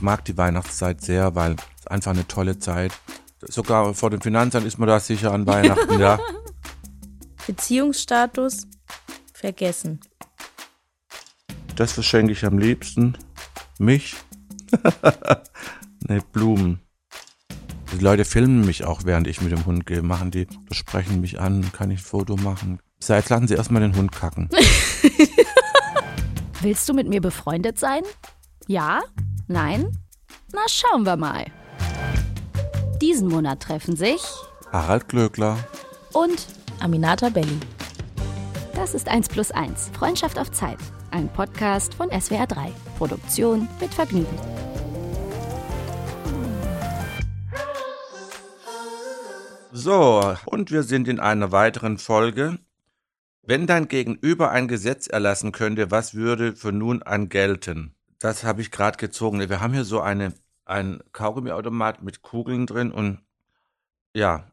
Ich mag die Weihnachtszeit sehr, weil es einfach eine tolle Zeit. Sogar vor dem Finanzamt ist man da sicher an Weihnachten, ja. Beziehungsstatus vergessen. Das verschenke ich am liebsten. Mich. ne, Blumen. Die Leute filmen mich auch, während ich mit dem Hund gehe. Machen die, sprechen mich an, kann ich ein Foto machen. Jetzt lassen sie erstmal den Hund kacken. Willst du mit mir befreundet sein? Ja? Nein? Na, schauen wir mal. Diesen Monat treffen sich Harald Glöckler und Aminata Belli. Das ist 1 plus 1, Freundschaft auf Zeit. Ein Podcast von SWR 3. Produktion mit Vergnügen. So, und wir sind in einer weiteren Folge. Wenn dein Gegenüber ein Gesetz erlassen könnte, was würde für nun an gelten? Das habe ich gerade gezogen. Wir haben hier so eine, ein Kaugummiautomat mit Kugeln drin und ja,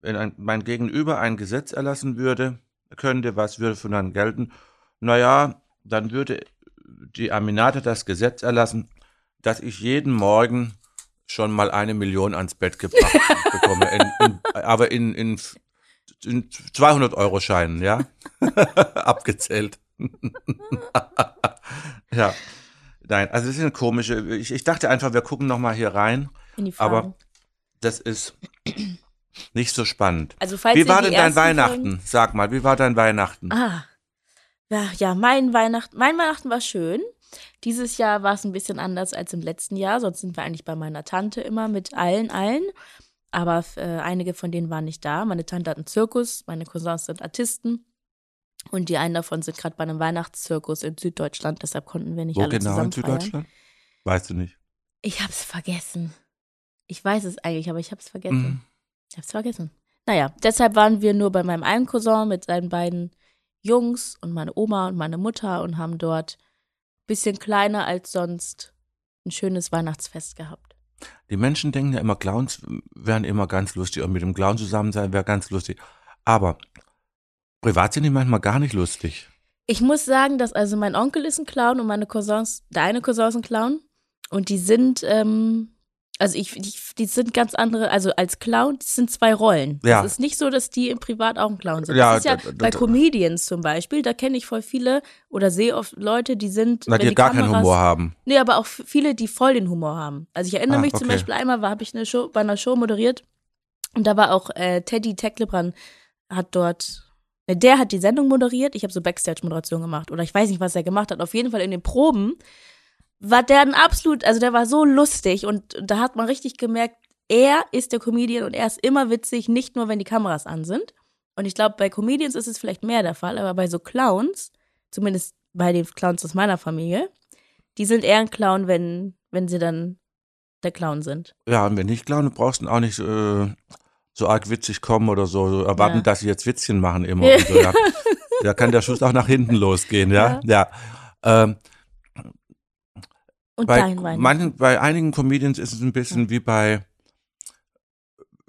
wenn ein, mein Gegenüber ein Gesetz erlassen würde, könnte, was würde für dann gelten? Naja, dann würde die Aminata das Gesetz erlassen, dass ich jeden Morgen schon mal eine Million ans Bett gebracht bekomme. In, in, aber in, in, in 200 Euro Scheinen, ja? Abgezählt. ja. Nein, also das ist eine komische. Ich, ich dachte einfach, wir gucken noch mal hier rein. In die Fragen. Aber das ist nicht so spannend. Also falls wie war denn dein Weihnachten? Folgen- Sag mal, wie war dein Weihnachten? Ah. Ja, ja, mein Weihnachten, mein Weihnachten war schön. Dieses Jahr war es ein bisschen anders als im letzten Jahr. Sonst sind wir eigentlich bei meiner Tante immer mit allen, allen. Aber äh, einige von denen waren nicht da. Meine Tante hat einen Zirkus, meine Cousins sind Artisten. Und die einen davon sind gerade bei einem Weihnachtszirkus in Süddeutschland. Deshalb konnten wir nicht Wo alle genau zusammen in feiern. Süddeutschland? Weißt du nicht. Ich hab's vergessen. Ich weiß es eigentlich, aber ich hab's vergessen. Mhm. Ich hab's vergessen. Naja, deshalb waren wir nur bei meinem einen Cousin mit seinen beiden Jungs und meine Oma und meine Mutter und haben dort bisschen kleiner als sonst ein schönes Weihnachtsfest gehabt. Die Menschen denken ja immer, Clowns wären immer ganz lustig und mit dem Clown zusammen sein wäre ganz lustig. Aber privat sind die manchmal gar nicht lustig. Ich muss sagen, dass also mein Onkel ist ein Clown und meine Cousins, der eine Cousin ist ein Clown und die sind, ähm, also ich, die, die sind ganz andere, also als Clown, das sind zwei Rollen. Ja. Es ist nicht so, dass die im Privat auch ein Clown sind. Ja, das ist ja bei Comedians zum Beispiel, da kenne ich voll viele oder sehe oft Leute, die sind, Na, wenn die gar keinen Kameras- Humor haben. Nee, aber auch viele, die voll den Humor haben. Also ich erinnere Ah, mich zum okay. Beispiel einmal, habe ich eine Show bei einer Show moderiert und da war auch äh, Teddy Tecklebrand hat dort, der hat die Sendung moderiert. Ich habe so Backstage-Moderation gemacht oder ich weiß nicht, was er gemacht hat. Auf jeden Fall in den Proben war der ein absolut, also der war so lustig und da hat man richtig gemerkt, er ist der Comedian und er ist immer witzig, nicht nur wenn die Kameras an sind. Und ich glaube, bei Comedians ist es vielleicht mehr der Fall, aber bei so Clowns, zumindest bei den Clowns aus meiner Familie, die sind eher ein Clown, wenn, wenn sie dann der Clown sind. Ja, und wenn nicht Clown, du brauchst du auch nicht äh, so arg witzig kommen oder so, so erwarten, Ja. dass sie jetzt Witzchen machen immer. Und so, ja. Da kann der Schuss auch nach hinten losgehen, ja. Ja. Ähm, Und bei, manchen, bei einigen Comedians ist es ein bisschen wie bei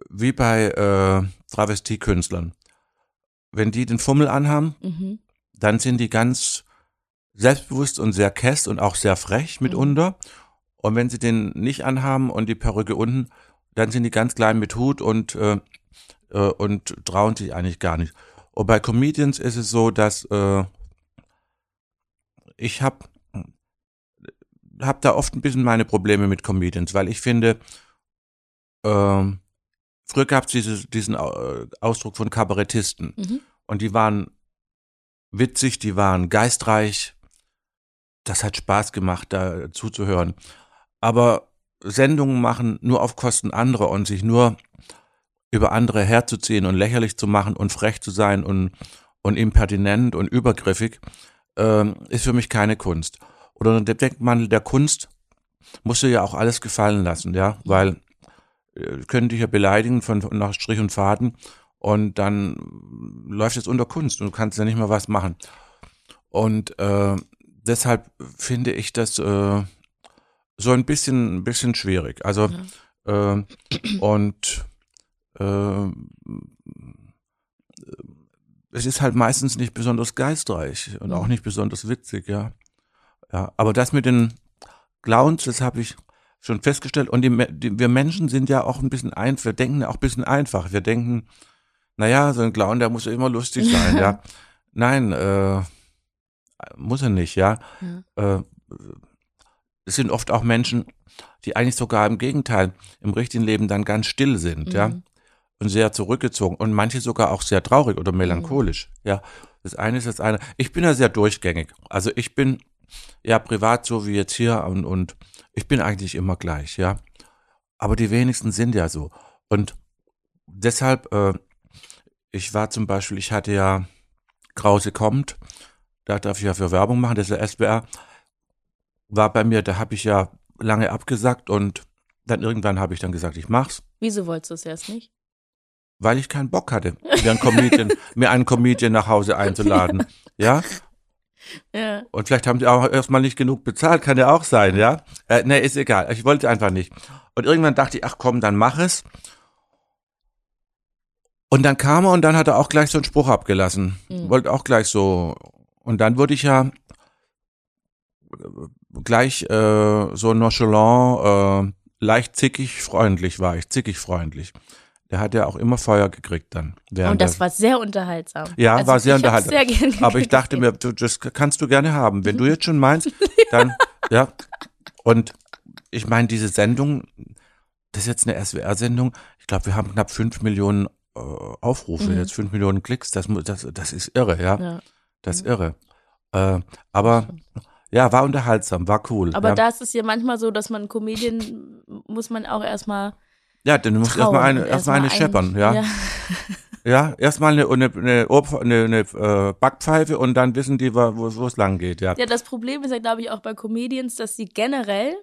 wie bei äh, Travestiekünstlern. Wenn die den Fummel anhaben, Mhm. dann sind die ganz selbstbewusst und sehr kess und auch sehr frech mitunter. Und wenn sie den nicht anhaben und die Perücke unten, dann sind die ganz klein mit Hut und, äh, äh, und trauen sich eigentlich gar nicht. Und bei Comedians ist es so, dass äh, ich habe hab da oft ein bisschen meine Probleme mit Comedians, weil ich finde, ähm, früher gab es diese, diesen äh, Ausdruck von Kabarettisten. Mhm. Und die waren witzig, die waren geistreich. Das hat Spaß gemacht, da zuzuhören. Aber Sendungen machen nur auf Kosten anderer und sich nur über andere herzuziehen und lächerlich zu machen und frech zu sein und, und impertinent und übergriffig, ähm, ist für mich keine Kunst. Oder unter dem Deckmantel der Kunst musst du ja auch alles gefallen lassen, ja, weil äh, können dich ja beleidigen von, nach Strich und Faden und dann läuft es unter Kunst und du kannst ja nicht mal was machen. Und äh, deshalb finde ich das äh, so ein bisschen, ein bisschen schwierig. Also äh, und äh, es ist halt meistens nicht besonders geistreich und auch nicht besonders witzig, ja. Ja, aber das mit den Clowns, das habe ich schon festgestellt. Und die, die, wir Menschen sind ja auch ein bisschen einfach, wir denken auch ein bisschen einfach. Wir denken, naja, so ein Clown, der muss ja immer lustig sein, ja. Nein, äh, muss er nicht, ja. Äh, es sind oft auch Menschen, die eigentlich sogar im Gegenteil im richtigen Leben dann ganz still sind, ja. Mhm. Und sehr zurückgezogen und manche sogar auch sehr traurig oder melancholisch, ja. Das eine ist das eine. Ich bin ja sehr durchgängig. Also ich bin ja privat so wie jetzt hier und, und ich bin eigentlich immer gleich, ja. Aber die wenigsten sind ja so. Und deshalb, äh, ich war zum Beispiel, ich hatte ja Krause kommt, da darf ich ja für Werbung machen, das ist der SBR, war bei mir, da habe ich ja lange abgesagt und dann irgendwann habe ich dann gesagt, ich mach's, Wieso wolltest du es erst nicht? weil ich keinen Bock hatte, mir einen Comedian, mir einen Comedian nach Hause einzuladen. Ja, Ja. Und vielleicht haben sie auch erstmal nicht genug bezahlt, kann ja auch sein, ja? Äh, nee, ist egal. Ich wollte einfach nicht. Und irgendwann dachte ich, ach komm, dann mach es. Und dann kam er und dann hat er auch gleich so einen Spruch abgelassen. Mhm. Wollte auch gleich so. Und dann wurde ich ja gleich äh, so nonchalant, äh, leicht zickig freundlich war ich, zickig freundlich. Der hat ja auch immer Feuer gekriegt dann. Und das war sehr unterhaltsam. Ja, Also war sehr unterhaltsam. Sehr gern aber ich dachte mir, du, das kannst du gerne haben. Wenn du jetzt schon meinst, dann, ja. Und ich meine, diese Sendung, das ist jetzt eine SWR-Sendung. Ich glaube, wir haben knapp fünf Millionen äh, Aufrufe, Mhm. jetzt fünf Millionen Klicks. Das, das, das ist irre, ja. Ja. Das ist irre. Äh, aber ja, war unterhaltsam, war cool. Aber ja. da ist es ja manchmal so, dass man Comedian muss man auch erstmal ja, denn du musst erstmal eine, erstmal eine scheppern, ja. ja. Ja, erstmal eine, eine, eine, eine, äh, Backpfeife und dann wissen die, wo es lang geht, ja. Ja, das Problem ist ja, glaube ich, auch bei Comedians, dass sie generell,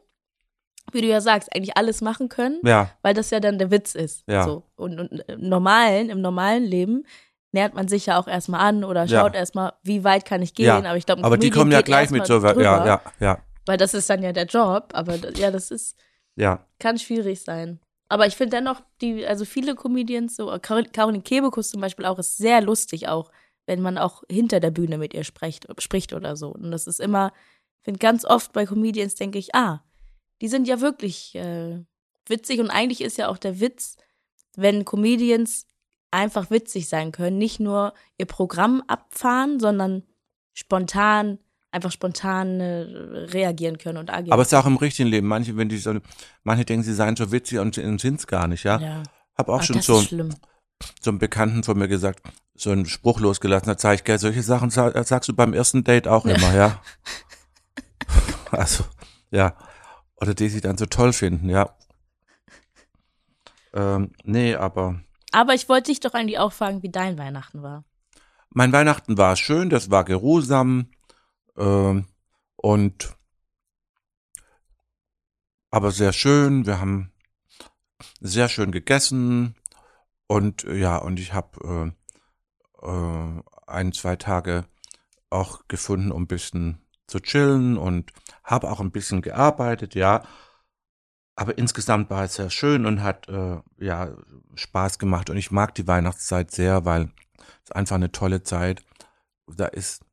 wie du ja sagst, eigentlich alles machen können, Ja, weil das ja dann der Witz ist. Ja. So. Und, und im normalen, im normalen Leben nähert man sich ja auch erstmal an oder Ja. schaut erstmal, wie weit kann ich gehen. Ja. Aber ich glaube, aber die kommen ja gleich mit erstmal so, ja, drüber, ja, ja, Weil das ist dann ja der Job, aber ja, das ist, ja. kann schwierig sein. Aber ich finde dennoch, die, also viele Comedians, so Caroline Kebekus zum Beispiel auch, ist sehr lustig auch, wenn man auch hinter der Bühne mit ihr spricht, spricht oder so. Und das ist immer, ich finde ganz oft bei Comedians denke ich, ah, die sind ja wirklich äh, witzig und eigentlich ist ja auch der Witz, wenn Comedians einfach witzig sein können, nicht nur ihr Programm abfahren, sondern spontan, einfach spontan äh, reagieren können und agieren. Aber es ist auch im richtigen Leben. Manche, wenn die so, manche denken, sie seien so witzig und sind es gar nicht, ja. ja. Hab auch Ach, schon so, so einen Bekannten von mir gesagt, so einen Spruch losgelassen, da sag ich, gell, solche Sachen sa- sagst du beim ersten Date auch immer, ja. Also, ja. Oder die sie dann so toll finden, ja. Ähm, nee, aber Aber ich wollte dich doch eigentlich auch fragen, wie dein Weihnachten war. mein Weihnachten war schön, das war geruhsam ähm, und aber sehr schön. Wir haben sehr schön gegessen und äh, ja, und ich habe äh, äh, ein, zwei Tage auch gefunden, um ein bisschen zu chillen und habe auch ein bisschen gearbeitet, ja. Aber insgesamt war es sehr schön und hat äh, ja Spaß gemacht und ich mag die Weihnachtszeit sehr, weil es einfach eine tolle Zeit. Da ist,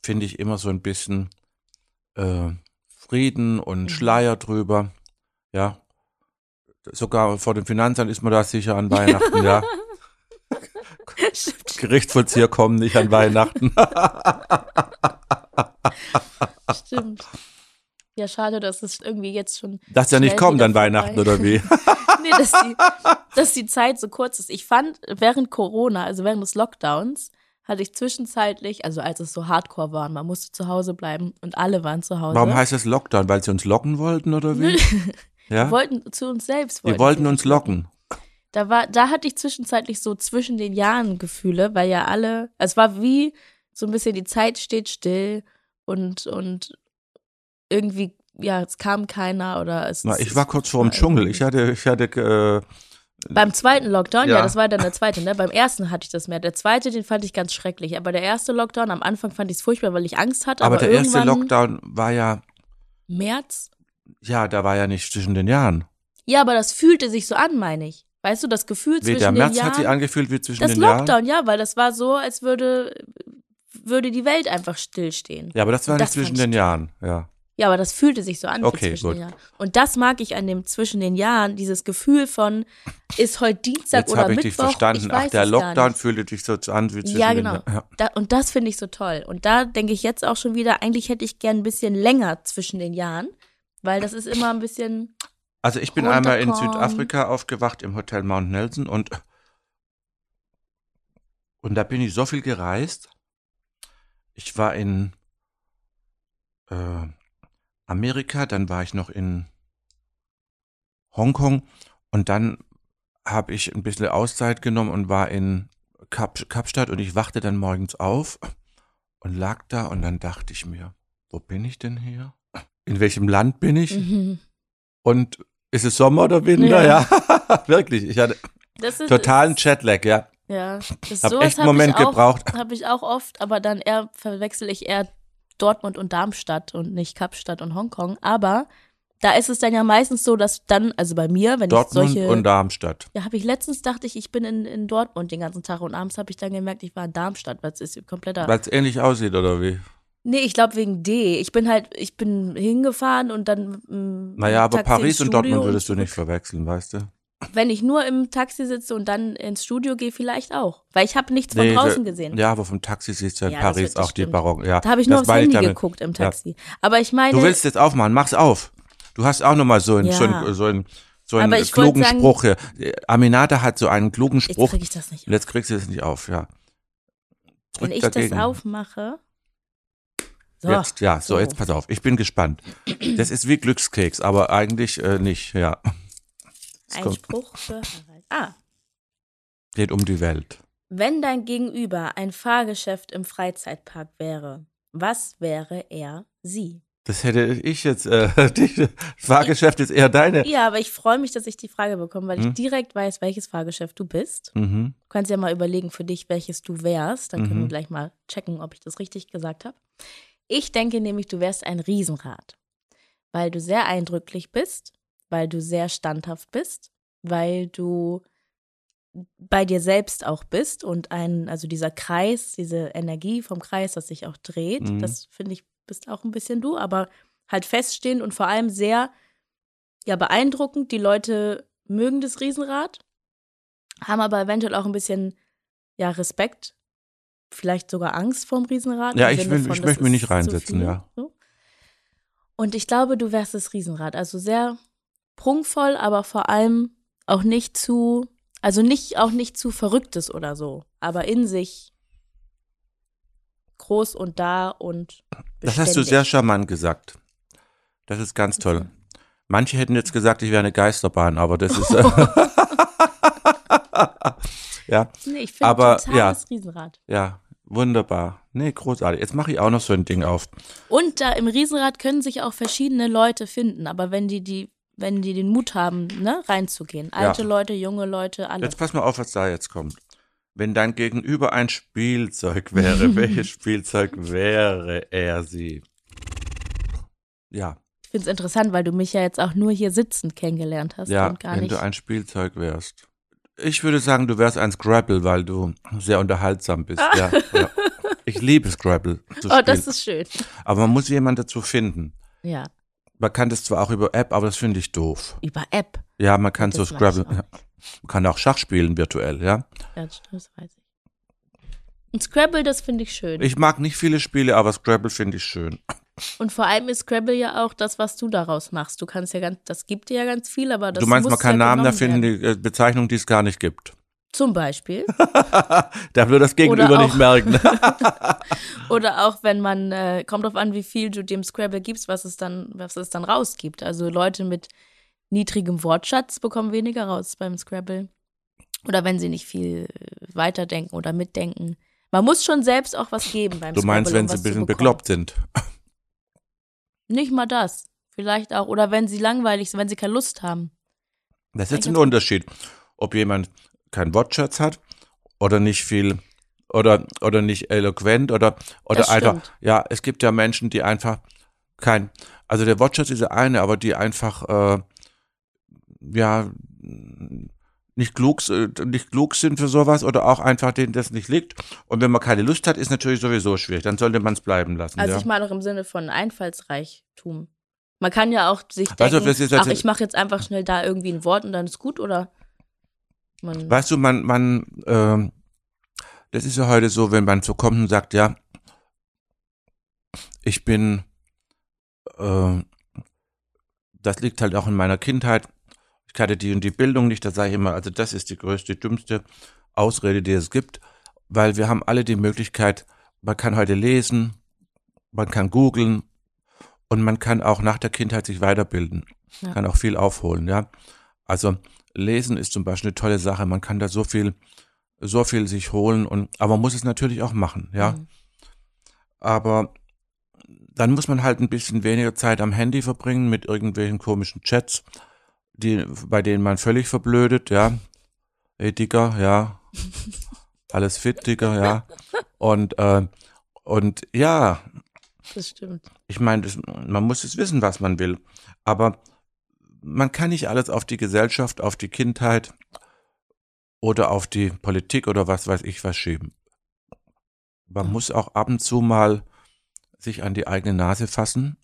finde ich, immer so ein bisschen äh, Frieden und Mhm. Schleier drüber. Ja. Sogar vor dem Finanzamt ist man da sicher an Weihnachten, ja. Gerichtsvollzieher kommen nicht an Weihnachten. stimmt. Ja, schade, dass es irgendwie jetzt schon. Dass ja nicht wieder an Weihnachten, oder wie? nee, dass die, dass die Zeit so kurz ist. Ich fand, während Corona, also während des Lockdowns, hatte ich zwischenzeitlich, also als es so hardcore war, man musste zu Hause bleiben und alle waren zu Hause. Warum heißt es Lockdown? Weil sie uns locken wollten, oder wie? Wir Ja? wollten zu uns selbst. Wollten sie uns locken. Da war, da hatte ich zwischenzeitlich so zwischen den Jahren Gefühle, weil ja alle, es war wie so ein bisschen die Zeit steht still und und irgendwie ja, es kam keiner oder es. Na, ich war kurz vor dem Dschungel. Ich hatte, ich hatte, äh, Beim zweiten Lockdown, ja. Ja. das war dann der zweite, ne? Beim ersten hatte ich das mehr. Der zweite, den fand ich ganz schrecklich. Aber der erste Lockdown, am Anfang fand ich es furchtbar, weil ich Angst hatte. aber, Aber, der erste Lockdown war ja, März? ja, da war ja nicht zwischen den Jahren. Ja, aber das fühlte sich so an, meine ich. Weißt du, das Gefühl zwischen der den März Jahren. hat sich angefühlt wie zwischen das den Jahren. Lockdown, ja, weil das war so, als würde, würde die Welt einfach stillstehen. Ja, aber das war Das nicht zwischen den Jahren, ja. Ja, aber das fühlte sich so an Okay, zwischen gut. den Jahren. Und das mag ich an dem zwischen den Jahren, dieses Gefühl von, ist heute Dienstag Jetzt oder habe ich Mittwoch? dich verstanden. Ich Ach, der Lockdown fühlte dich so an wie zwischen Ja, den- genau. Ja. Da, und das finde ich so toll. Und da denke ich jetzt auch schon wieder, eigentlich hätte ich gern ein bisschen länger zwischen den Jahren, weil das ist immer ein bisschen, Also ich bin einmal in. Südafrika aufgewacht im Hotel Mount Nelson und und da bin ich so viel gereist. Ich war in äh, Amerika, dann war ich noch in Hongkong und dann habe ich ein bisschen Auszeit genommen und war in Kap Kapstadt und ich wachte dann morgens auf und lag da und dann dachte ich mir, wo bin ich denn hier? In welchem Land bin ich? mhm. Und ist es Sommer oder Winter? Ja. Ja, wirklich. Ich hatte ist, totalen ist, Jetlag, ja. Ja, das Hab sowas echt einen Moment ich auch, gebraucht. Habe ich auch oft, aber dann eher verwechsel ich eher Dortmund und Darmstadt und nicht Kapstadt und Hongkong. Aber da ist es dann ja meistens so, dass dann, also bei mir, wenn Dortmund ich solche. und Darmstadt. ja, habe ich letztens dachte ich, ich bin in, in Dortmund den ganzen Tag und abends habe ich dann gemerkt, ich war in Darmstadt, weil es ist kompletter. Weil es ähnlich aussieht, oder wie? Nee, ich glaube wegen D. Ich bin halt, ich bin hingefahren und dann. mm, Naja, aber Taxi Paris und Dortmund würdest du nicht verwechseln, weißt du? Wenn ich nur im Taxi sitze und dann ins Studio gehe, vielleicht auch. Weil ich habe nichts von Nee, draußen da- gesehen. Ja, aber vom Taxi siehst du in Ja, Paris auch die stimmt. Barock. Ja, Da habe ich nur aufs Handy geguckt im Ja. Taxi. Aber ich meine. Du willst jetzt aufmachen, mach's auf. Du hast auch nochmal so einen, so Ja. einen, so einen, so einen klugen sagen- Spruch hier. Aminata hat so einen klugen jetzt Spruch. krieg ich das nicht Und auf. jetzt kriegst du das nicht auf, ja. Drück Wenn ich dagegen. das aufmache. So. Jetzt, ja, so, so. jetzt pass auf. Ich bin gespannt. Das ist wie Glückskeks, aber eigentlich äh, nicht, ja. Ein kommt- Spruch für Harald. Ah. Geht um die Welt. Wenn dein Gegenüber ein Fahrgeschäft im Freizeitpark wäre, was wäre er, sie? Das hätte ich jetzt, äh, die, Fahrgeschäft ist eher deine. Ja, aber ich freue mich, dass ich die Frage bekomme, weil Hm? ich direkt weiß, welches Fahrgeschäft du bist. Mhm. Du kannst ja mal überlegen für dich, welches du wärst. Dann können Mhm. wir gleich mal checken, ob ich das richtig gesagt habe. Ich denke nämlich, du wärst ein Riesenrad, weil du sehr eindrücklich bist, weil du sehr standhaft bist, weil du bei dir selbst auch bist und ein, also dieser Kreis, diese Energie vom Kreis, das sich auch dreht, Mhm. das finde ich, bist auch ein bisschen du, aber halt feststehend und vor allem sehr, ja, beeindruckend. Die Leute mögen das Riesenrad, haben aber eventuell auch ein bisschen, ja, Respekt, vielleicht sogar Angst vorm Riesenrad. Ja, ich will- von, ich möchte mich nicht reinsetzen, viel, ja. So. Und ich glaube, du wärst das Riesenrad. Also sehr prunkvoll, aber vor allem auch nicht zu, also nicht, auch nicht zu verrücktes oder so, aber in sich groß und da und Das hast du beständig. sehr charmant gesagt. Das ist ganz toll. Manche hätten jetzt gesagt, ich wäre eine Geisterbahn, aber das ist. Ja, Nee, ich finde total ja. das Riesenrad. ja, wunderbar. Nee, großartig. Jetzt mache ich auch noch so ein Ding auf. Und da im Riesenrad können sich auch verschiedene Leute finden, aber wenn die die wenn die den Mut haben, ne, reinzugehen, alte Leute, junge Leute, alle. Jetzt pass mal auf, was da jetzt kommt. Wenn dein Gegenüber ein Spielzeug wäre, welches Spielzeug wäre er sie? Ja, Ich finde es interessant, weil du mich ja jetzt auch nur hier sitzend kennengelernt hast ja, und gar wenn nicht. du ein Spielzeug wärst. Ich würde sagen, du wärst ein Scrabble, weil du sehr unterhaltsam bist. Ja, ja. Ich liebe Scrabble zu oh, das ist schön. aber man muss jemanden dazu finden. Ja, Man kann das zwar auch über App, aber das finde ich doof. über App. Ja, man kann so Das ich Scrabble. Ja. Man kann auch Schach spielen virtuell, ja. Ja, das weiß ich. Und Scrabble, das finde ich schön. Ich mag nicht viele Spiele, aber Scrabble finde ich schön. und vor allem ist Scrabble ja auch das, was du daraus machst. Du kannst ja ganz, das gibt dir ja ganz viel, aber das du meinst, man kann ja Namen erfinden, die äh, Bezeichnung, die es gar nicht gibt. Zum Beispiel. da würde das Gegenüber Oder nicht auch- merken. Oder auch wenn man, äh, kommt drauf an, wie viel du dem Scrabble gibst, was es dann, was es dann rausgibt. Also Leute mit niedrigem Wortschatz bekommen weniger raus beim Scrabble. Oder wenn sie nicht viel äh, weiterdenken oder mitdenken. Man muss schon selbst auch was geben beim Du meinst, Scrabble, wenn um sie ein bisschen bekloppt sind. Nicht mal das. Vielleicht auch. Oder wenn sie langweilig sind, wenn sie keine Lust haben. Das ist jetzt ein Unterschied, ob jemand keinen Wortschatz hat oder nicht viel oder oder nicht eloquent oder oder einfach ja, es gibt ja Menschen, die einfach kein also der Wortschatz ist der eine, aber die einfach äh, ja nicht klug, nicht klug sind für sowas oder auch einfach denen das nicht liegt. Und wenn man keine Lust hat, ist natürlich sowieso schwierig. Dann sollte man es bleiben lassen. Also ja. ich meine auch im Sinne von Einfallsreichtum. Man kann ja auch sich du, denken, ist ach, ich mache jetzt einfach schnell da irgendwie ein Wort und dann ist gut oder man, Weißt du, man, man, ähm, das ist ja heute so, wenn man so kommt und sagt, ja, ich bin, äh, das liegt halt auch in meiner Kindheit. Ich hatte die und die Bildung nicht, da sage ich immer, also das ist die größte, dümmste Ausrede, die es gibt, weil wir haben alle die Möglichkeit, man kann heute lesen, man kann googeln und man kann auch nach der Kindheit sich weiterbilden, Ja. kann auch viel aufholen, ja. Also Lesen ist zum Beispiel eine tolle Sache, man kann da so viel, so viel sich holen und, aber man muss es natürlich auch machen, ja. Mhm. Aber dann muss man halt ein bisschen weniger Zeit am Handy verbringen mit irgendwelchen komischen Chats, die, bei denen man völlig verblödet, ja. Hey Dicker, ja. Alles fit, Dicker, ja. Und, äh, und ja, das stimmt. ich meine, man muss es wissen, was man will. Aber man kann nicht alles auf die Gesellschaft, auf die Kindheit oder auf die Politik oder was weiß ich was schieben. Man Ja. muss auch ab und zu mal sich an die eigene Nase fassen.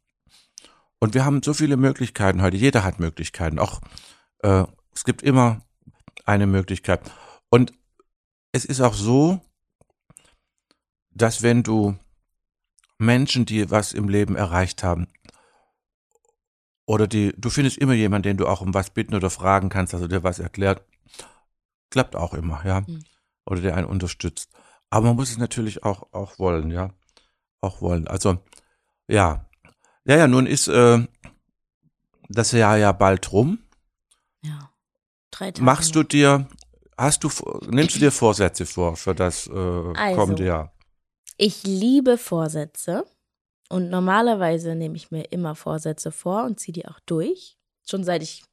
Und wir haben so viele Möglichkeiten heute. Jeder hat Möglichkeiten. Auch äh, es gibt immer eine Möglichkeit. Und es ist auch so, dass wenn du Menschen, die was im Leben erreicht haben, oder die, du findest immer jemanden, den du auch um was bitten oder fragen kannst, also der was erklärt, klappt auch immer, ja, Mhm. oder der einen unterstützt. Aber man muss es natürlich auch, auch wollen, ja, auch wollen. Also, ja, ja, ja, nun ist äh, das Jahr ja bald rum. Ja. Drei Tage Machst du dir, hast du, nimmst du dir Vorsätze vor für das äh, Also. kommende Jahr? Ich liebe Vorsätze und normalerweise nehme ich mir immer Vorsätze vor und ziehe die auch durch. Schon seit ich,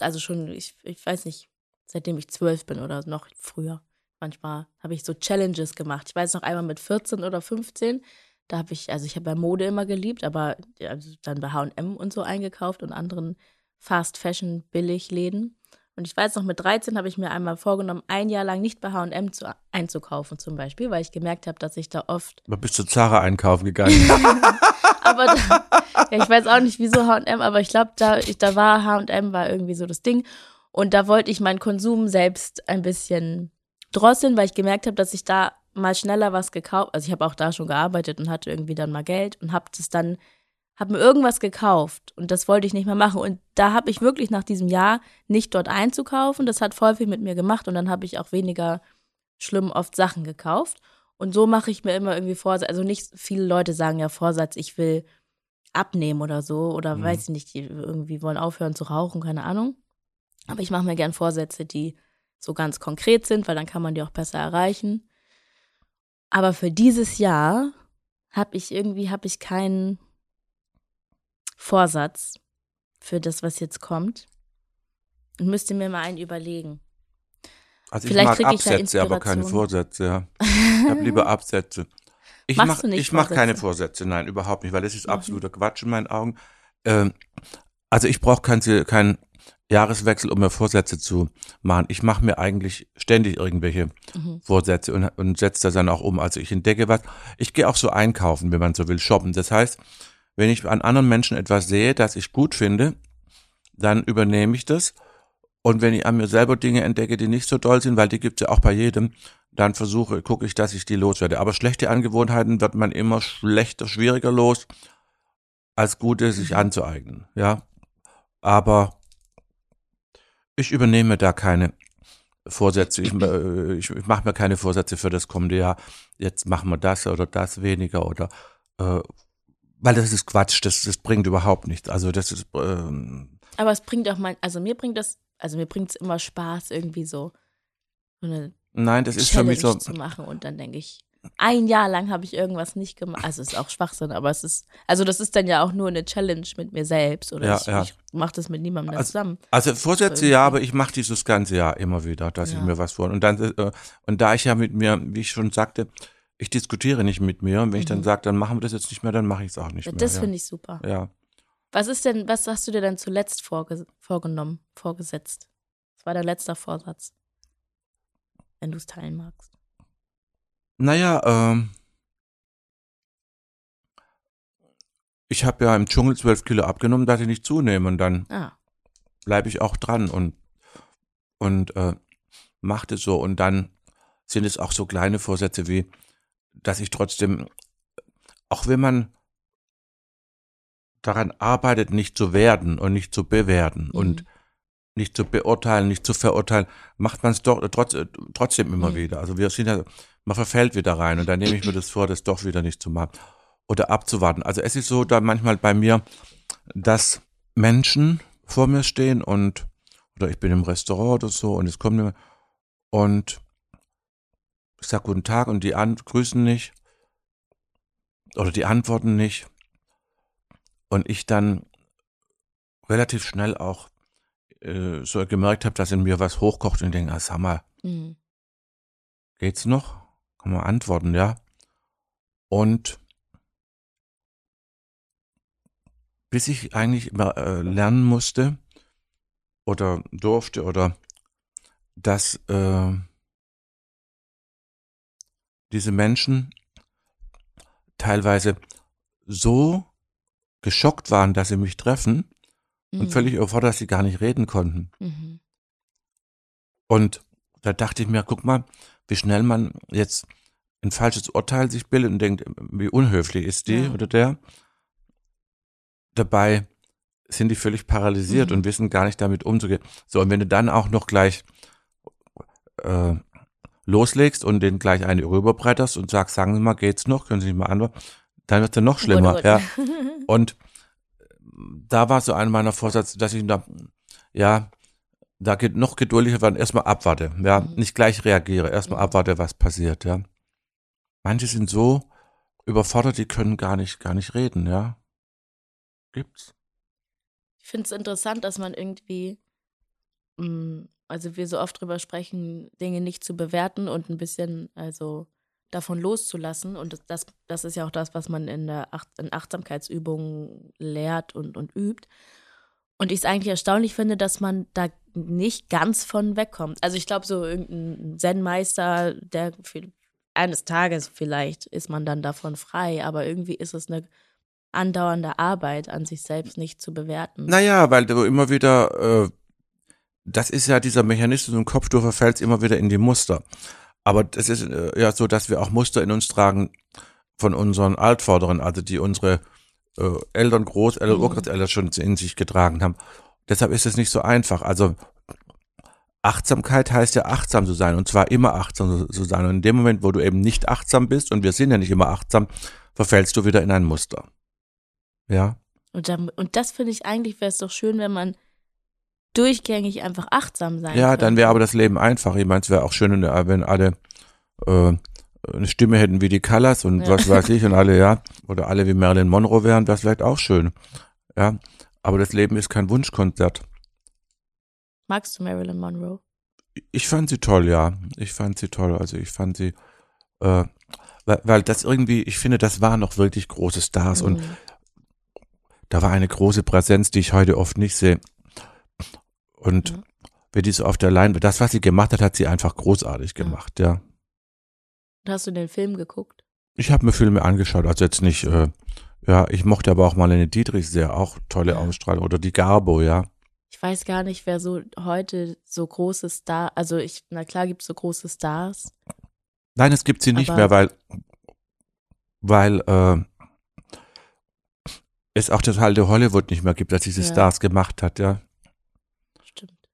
also schon, ich, ich weiß nicht, seitdem ich zwölf bin oder noch früher. Manchmal habe ich so Challenges gemacht. Ich weiß noch einmal mit 14 oder 15, da habe ich, also ich habe bei Mode immer geliebt, aber ja, also dann bei H&M und so eingekauft und anderen Fast Fashion Billigläden. Und ich weiß noch, mit 13 habe ich mir einmal vorgenommen, ein Jahr lang nicht bei H&M zu, einzukaufen zum Beispiel, weil ich gemerkt habe, dass ich da oft Du bist zu Zara einkaufen gegangen. aber da, ja, ich weiß auch nicht, wieso H&M, aber ich glaube, da, ich, da war H&M war irgendwie so das Ding. Und da wollte ich meinen Konsum selbst ein bisschen drosseln, weil ich gemerkt habe, dass ich da mal schneller was gekauft, also ich habe auch da schon gearbeitet und hatte irgendwie dann mal Geld und habe das dann, habe mir irgendwas gekauft und das wollte ich nicht mehr machen. Und da habe ich wirklich nach diesem Jahr nicht dort einzukaufen, das hat voll viel mit mir gemacht und dann habe ich auch weniger schlimm oft Sachen gekauft. Und so mache ich mir immer irgendwie Vorsatz. Also nicht viele Leute sagen ja Vorsatz, ich will abnehmen oder so. Oder Mhm. weiß ich nicht, die irgendwie wollen aufhören zu rauchen, keine Ahnung. Aber ich mache mir gern Vorsätze, die so ganz konkret sind, weil dann kann man die auch besser erreichen. Aber für dieses Jahr habe ich irgendwie, habe ich keinen Vorsatz für das, was jetzt kommt. Und müsste mir mal einen überlegen. Also Vielleicht ich mag ich Absätze, aber keine. Vorsätze, ja. Ich habe lieber Absätze. Ich Machst mach, du nicht ich mach keine Vorsätze? Vorsätze, nein, überhaupt nicht, weil das ist Mhm. absoluter Quatsch in meinen Augen. Ähm, also ich brauche keinen kein Jahreswechsel, um mir Vorsätze zu machen. Ich mache mir eigentlich ständig irgendwelche Mhm. Vorsätze und, und setze das dann auch um. Also ich entdecke was. Ich gehe auch so einkaufen, wenn man so will, shoppen. Das heißt, wenn ich an anderen Menschen etwas sehe, das ich gut finde, dann übernehme ich das. Und wenn ich an mir selber Dinge entdecke, die nicht so doll sind, weil die gibt's ja auch bei jedem, dann versuche, gucke ich, dass ich die loswerde. Aber schlechte Angewohnheiten wird man immer schlechter, schwieriger los, als gute sich Mhm. anzueignen. Ja. Aber ich übernehme da keine Vorsätze. Ich, äh, ich, ich mache mir keine Vorsätze für das kommende Jahr. Jetzt machen wir das oder das weniger oder äh, weil das ist Quatsch, das, das bringt überhaupt nichts. Also das ist ähm, Aber es bringt auch mal, also mir bringt das, also mir bringt es immer Spaß, irgendwie so, so eine nein, das ist für Challenge mich so. zu machen. Und dann denke ich, ein Jahr lang habe ich irgendwas nicht gemacht. Also ist auch Schwachsinn, aber es ist, also das ist dann ja auch nur eine Challenge mit mir selbst. Oder Ja, ich, ja. ich mache das mit niemandem Also- zusammen. Also Vorsätze ja, aber ich mache dieses ganze Jahr immer wieder, dass ich Ja. mir was vor. Und dann äh, und da ich ja mit mir, wie ich schon sagte, ich diskutiere nicht mit mir. Und wenn ich dann Mhm. sage, dann machen wir das jetzt nicht mehr, dann mache ich es auch nicht mehr. Das ja. finde ich super. Ja. Was ist denn, was hast du dir dann zuletzt vorge vorgenommen, vorgesetzt? war dein letzter Vorsatz? Wenn du es teilen magst. Naja, ähm, ich habe ja im Dschungel zwölf Kilo abgenommen, dass ich nicht zunehme und dann Ah. bleibe ich auch dran und, und äh, mache das so. Und dann sind es auch so kleine Vorsätze wie, dass ich trotzdem, auch wenn man daran arbeitet, nicht zu werden und nicht zu bewerten und Mhm. nicht zu beurteilen, nicht zu verurteilen, macht man es doch trotz, äh, trotzdem immer Mhm. wieder. Also wir sind ja, man verfällt wieder rein und dann nehme ich mir das vor, das doch wieder nicht zu machen oder abzuwarten. Also es ist so da manchmal bei mir, dass Menschen vor mir stehen und oder ich bin im Restaurant oder so und es kommt mir und ich sag guten Tag und die an grüßen nicht oder die antworten nicht und ich dann relativ schnell auch äh, so gemerkt habe, dass in mir was hochkocht und denke, ah, sag mal, Mhm. geht's noch? Kann man antworten, ja? Und bis ich eigentlich immer äh, lernen musste oder durfte oder dass äh, diese Menschen teilweise so geschockt waren, dass sie mich treffen und Mhm. völlig überfordert, dass sie gar nicht reden konnten. Mhm. Und da dachte ich mir, guck mal, wie schnell man jetzt ein falsches Urteil sich bildet und denkt, wie unhöflich ist die Ja. oder der. Dabei sind die völlig paralysiert Mhm. und wissen gar nicht damit umzugehen. So, und wenn du dann auch noch gleich äh, loslegst und den gleich eine rüberbretterst und sagst, sagen Sie mal, geht's noch? Können Sie nicht mal antworten? Dann wird es noch schlimmer, Oh Gott, ja. Und da war so einer meiner Vorsatz, dass ich da, ja, da geht noch geduldiger werden, erstmal abwarte, ja, Mhm. nicht gleich reagiere, erstmal abwarte, was passiert, ja. Manche sind so überfordert, die können gar nicht, gar nicht reden, ja. Gibt's. Ich finde es interessant, dass man irgendwie, mh, also wir so oft drüber sprechen, Dinge nicht zu bewerten und ein bisschen, also davon loszulassen. Und das- das, ist ja auch das, was man in der Acht, in Achtsamkeitsübungen lehrt und, und übt. Und ich es eigentlich erstaunlich finde, dass man da nicht ganz von wegkommt. Also ich glaube, so irgendein Zen-Meister, der eines Tages vielleicht ist man dann davon frei, aber irgendwie ist es eine andauernde Arbeit, an sich selbst nicht zu bewerten. Naja, weil du immer wieder, äh, das ist ja dieser Mechanismus im Kopf, du verfällst immer wieder in die Muster. Aber das ist äh, ja so, dass wir auch Muster in uns tragen von unseren Altvorderen, also die unsere äh, Eltern, Großeltern, Mhm. Urgroßeltern schon in sich getragen haben. Deshalb ist es nicht so einfach. Also Achtsamkeit heißt ja achtsam zu sein und zwar immer achtsam zu- sein. Und in dem Moment, wo du eben nicht achtsam bist und wir sind ja nicht immer achtsam, verfällst du wieder in ein Muster. Ja. Und, dann, und das finde ich eigentlich, wäre es doch schön, wenn man durchgängig einfach achtsam sein Ja, dann wäre aber das Leben einfach. Ich meine, es wäre auch schön, wenn alle äh, eine Stimme hätten wie die Callas und Ja. was weiß ich und alle, ja. Oder alle wie Marilyn Monroe wären, wäre vielleicht auch schön. Ja. Aber das Leben ist kein Wunschkonzert. Magst du Marilyn Monroe? Ich fand sie toll, ja. Ich fand sie toll. Also ich fand sie, äh, weil, weil das irgendwie, ich finde, das waren noch wirklich große Stars und Mhm. da war eine große Präsenz, die ich heute oft nicht sehe. Und Ja. wenn die so auf der Leinwand, das, was sie gemacht hat, hat sie einfach großartig Ja. gemacht, ja. Und Hast du den Film geguckt? Ich habe mir Filme angeschaut, also jetzt nicht, äh, ja, ich mochte aber auch Marlene Dietrich sehr, auch tolle Ja. Ausstrahlung. Oder die Garbo, ja. Ich weiß gar nicht, wer so heute so große Stars, also ich, na klar gibt es so große Stars. Nein, es gibt sie nicht mehr, weil, weil äh, es auch das alte Hollywood nicht mehr gibt, das diese Ja. Stars gemacht hat, ja.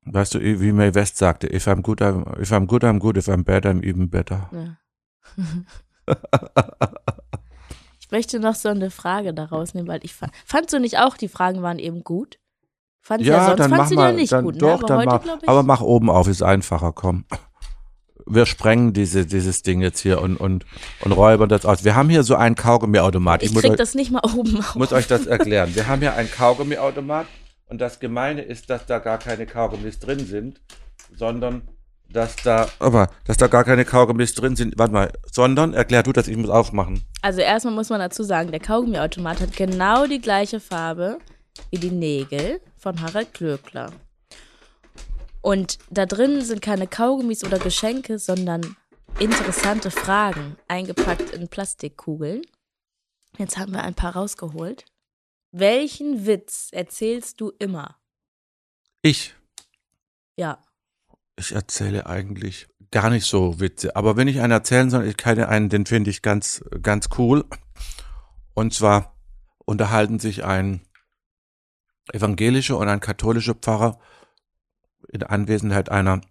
Weißt du, wie Mae West sagte, if I'm good, I'm, if I'm good, I'm good, if I'm bad, I'm even better. Ja. ich möchte noch so eine Frage daraus nehmen, weil ich fand, fandst du nicht auch, die Fragen waren eben gut? Fandst ja, ja, sonst dann fandst mach du mal, nicht dann, gut, ne? doch, aber dann heute mach, ich. aber mach oben auf, ist einfacher, komm. Wir sprengen diese, dieses Ding jetzt hier und, und, und räubern das aus. Wir haben hier so einen Kaugummiautomat. ich muss krieg euch, das nicht mal oben auf. muss euch das erklären. Wir haben hier einen Kaugummiautomat und das Gemeine ist, dass da gar keine Kaugummis drin sind, sondern dass da, aber, dass da gar keine Kaugummis drin sind. Warte mal, sondern, erklär du das, ich muss aufmachen. Also erstmal muss man dazu sagen, der Kaugummiautomat hat genau die gleiche Farbe wie die Nägel von Harald Klöckler. Und da drin sind keine Kaugummis oder Geschenke, sondern interessante Fragen, eingepackt in Plastikkugeln. Jetzt haben wir ein paar rausgeholt. Welchen Witz erzählst du immer? Ich, Ja. ich erzähle eigentlich gar nicht so Witze. Aber wenn ich einen erzählen soll, ich kenne einen, den finde ich ganz, ganz cool. Und zwar unterhalten sich ein evangelischer und ein katholischer Pfarrer in Anwesenheit einer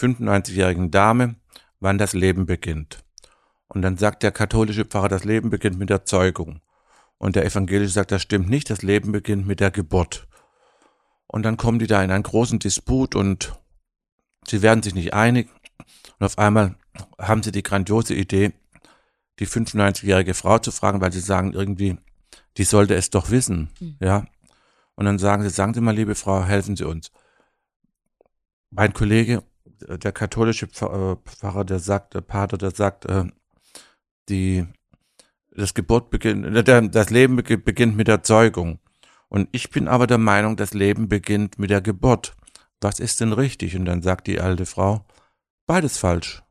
95-jährigen Dame, wann das Leben beginnt. Und dann sagt der katholische Pfarrer, das Leben beginnt mit der Zeugung. Und der evangelische sagt, das stimmt nicht, das Leben beginnt mit der Geburt. Und dann kommen die da in einen großen Disput und sie werden sich nicht einig. Und auf einmal haben sie die grandiose Idee, die 95-jährige Frau zu fragen, weil sie sagen irgendwie, die sollte es doch wissen, Mhm. ja. Und dann sagen sie, sagen Sie mal, liebe Frau, helfen Sie uns. Mein Kollege, der katholische äh, Pfarrer, der sagt, der Pater, der sagt, äh, die, das Geburt beginnt, das Leben beg- beginnt mit der Zeugung. Und ich bin aber der Meinung, das Leben beginnt mit der Geburt. Was ist denn richtig? Und dann sagt die alte Frau, beides falsch.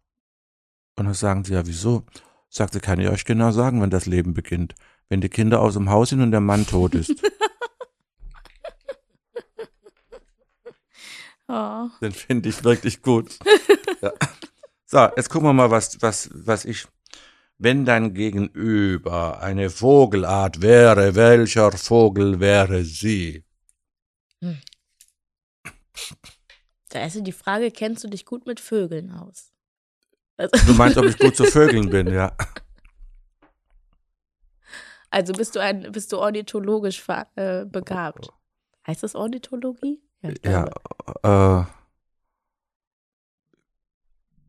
Und dann sagen sie, ja, wieso? Sagt sie, kann ich euch genau sagen, wann das Leben beginnt. Wenn die Kinder aus dem Haus sind und der Mann tot ist. Oh. Den finde ich wirklich gut. ja. So, jetzt gucken wir mal, was, was, was ich. Wenn dein Gegenüber eine Vogelart wäre, welcher Vogel wäre sie? Da ist ja die Frage, kennst du dich gut mit Vögeln aus? Du meinst, ob ich gut zu Vögeln bin, ja. Also bist du ein, bist du ornithologisch äh, begabt? Heißt das Ornithologie? Ja, glaube. äh,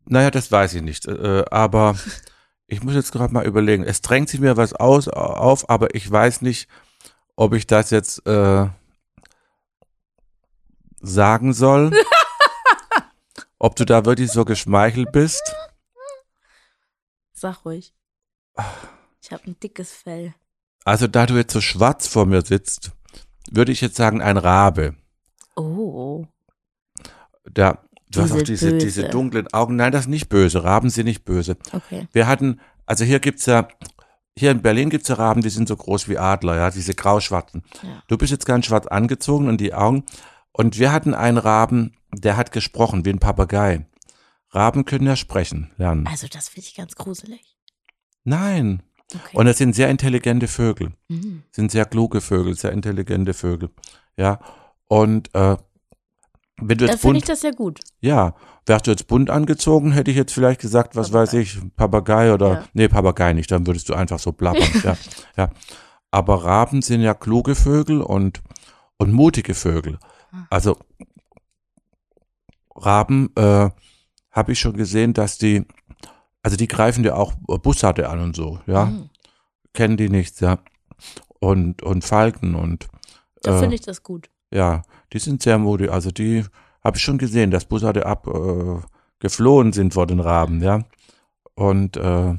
naja, das weiß ich nicht. Äh, aber ich muss jetzt gerade mal überlegen. Es drängt sich mir was aus, auf, aber ich weiß nicht, ob ich das jetzt äh, sagen soll. ob du da wirklich so geschmeichelt bist. Sag ruhig. Ich habe ein dickes Fell. Also da du jetzt so schwarz vor mir sitzt, würde ich jetzt sagen, ein Rabe. Oh. Der, du hast Die auch diese, diese dunklen Augen. Nein, das ist nicht böse. Raben sind nicht böse. Okay. Wir hatten, also hier gibt's ja, hier in Berlin gibt's ja Raben, die sind so groß wie Adler, ja, diese grauschwarzen. Ja. Du bist jetzt ganz schwarz angezogen und die Augen. Und wir hatten einen Raben, der hat gesprochen wie ein Papagei. Raben können ja sprechen lernen. Also das finde ich ganz gruselig. Nein. Okay. Und es sind sehr intelligente Vögel. Mhm. Sind sehr kluge Vögel, sehr intelligente Vögel. Ja. Und äh, wenn du Dann jetzt finde ich das ja gut. ja, wärst du jetzt bunt angezogen, hätte ich jetzt vielleicht gesagt, was weiß Papagei. ich, Papagei oder, Ja. nee, Papagei nicht, dann würdest du einfach so plappern, ja, ja. Aber Raben sind ja kluge Vögel und, und mutige Vögel. Ah. Also, Raben, äh, habe ich schon gesehen, dass die, also die greifen ja auch Bussarde an und so, ja, Mhm. kennen die nichts, ja. Und, und Falken und, Da äh, finde ich das gut. ja, die sind sehr mutig. Also die habe ich schon gesehen, dass Bussarde ab äh, geflohen sind vor den Raben, ja. Und äh,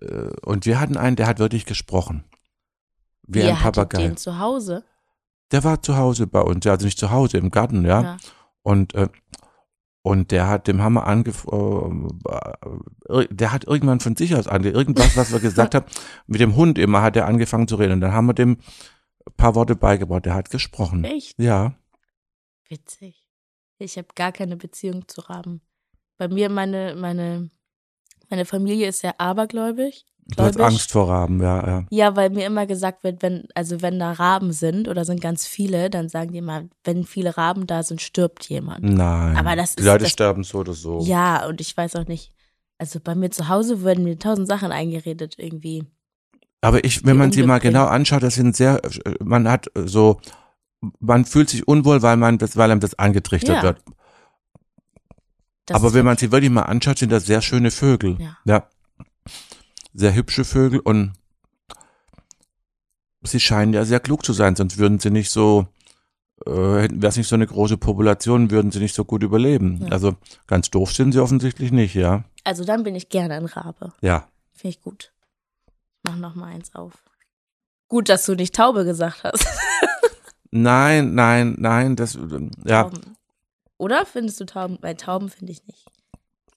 äh, und wir hatten einen, der hat wirklich gesprochen. Wie Ihr ein Papagei. den zu Hause. Der war zu Hause bei uns, ja, also nicht zu Hause, im Garten, ja. Ja. Und äh, und der hat, dem wir angef äh, der hat irgendwann von sich aus ange, irgendwas, was wir gesagt haben, mit dem Hund immer hat er angefangen zu reden. Und dann haben wir dem paar Worte beigebracht. Der hat gesprochen. Echt? Ja. Witzig. Ich habe gar keine Beziehung zu Raben. Bei mir, meine, meine, meine Familie ist sehr abergläubig. Du hast. Angst vor Raben, ja, ja. Ja, weil mir immer gesagt wird, wenn, also wenn da Raben sind oder sind ganz viele, dann sagen die immer, wenn viele Raben da sind, stirbt jemand. Nein. Aber das Die ist- Leute das- sterben so oder so. Ja, und ich weiß auch nicht. Also bei mir zu Hause werden mir tausend Sachen eingeredet irgendwie. Aber ich, wenn man sie mal genau anschaut, das sind sehr, man hat so, man fühlt sich unwohl, weil man das, weil einem das angetrichtert Ja. wird. Das Aber wenn man sie wirklich mal anschaut, sind das sehr schöne Vögel. Ja. ja. Sehr hübsche Vögel und sie scheinen ja sehr klug zu sein, sonst würden sie nicht so, äh, wäre es nicht so eine große Population, würden sie nicht so gut überleben. Ja. Also ganz doof sind sie offensichtlich nicht, ja. Also dann bin ich gerne ein Rabe. Ja. Finde ich gut. Mach noch mal eins auf. Gut, dass du nicht Taube gesagt hast. Nein, nein, nein, das, ja, Tauben. Oder findest du Tauben? Weil Tauben finde ich nicht.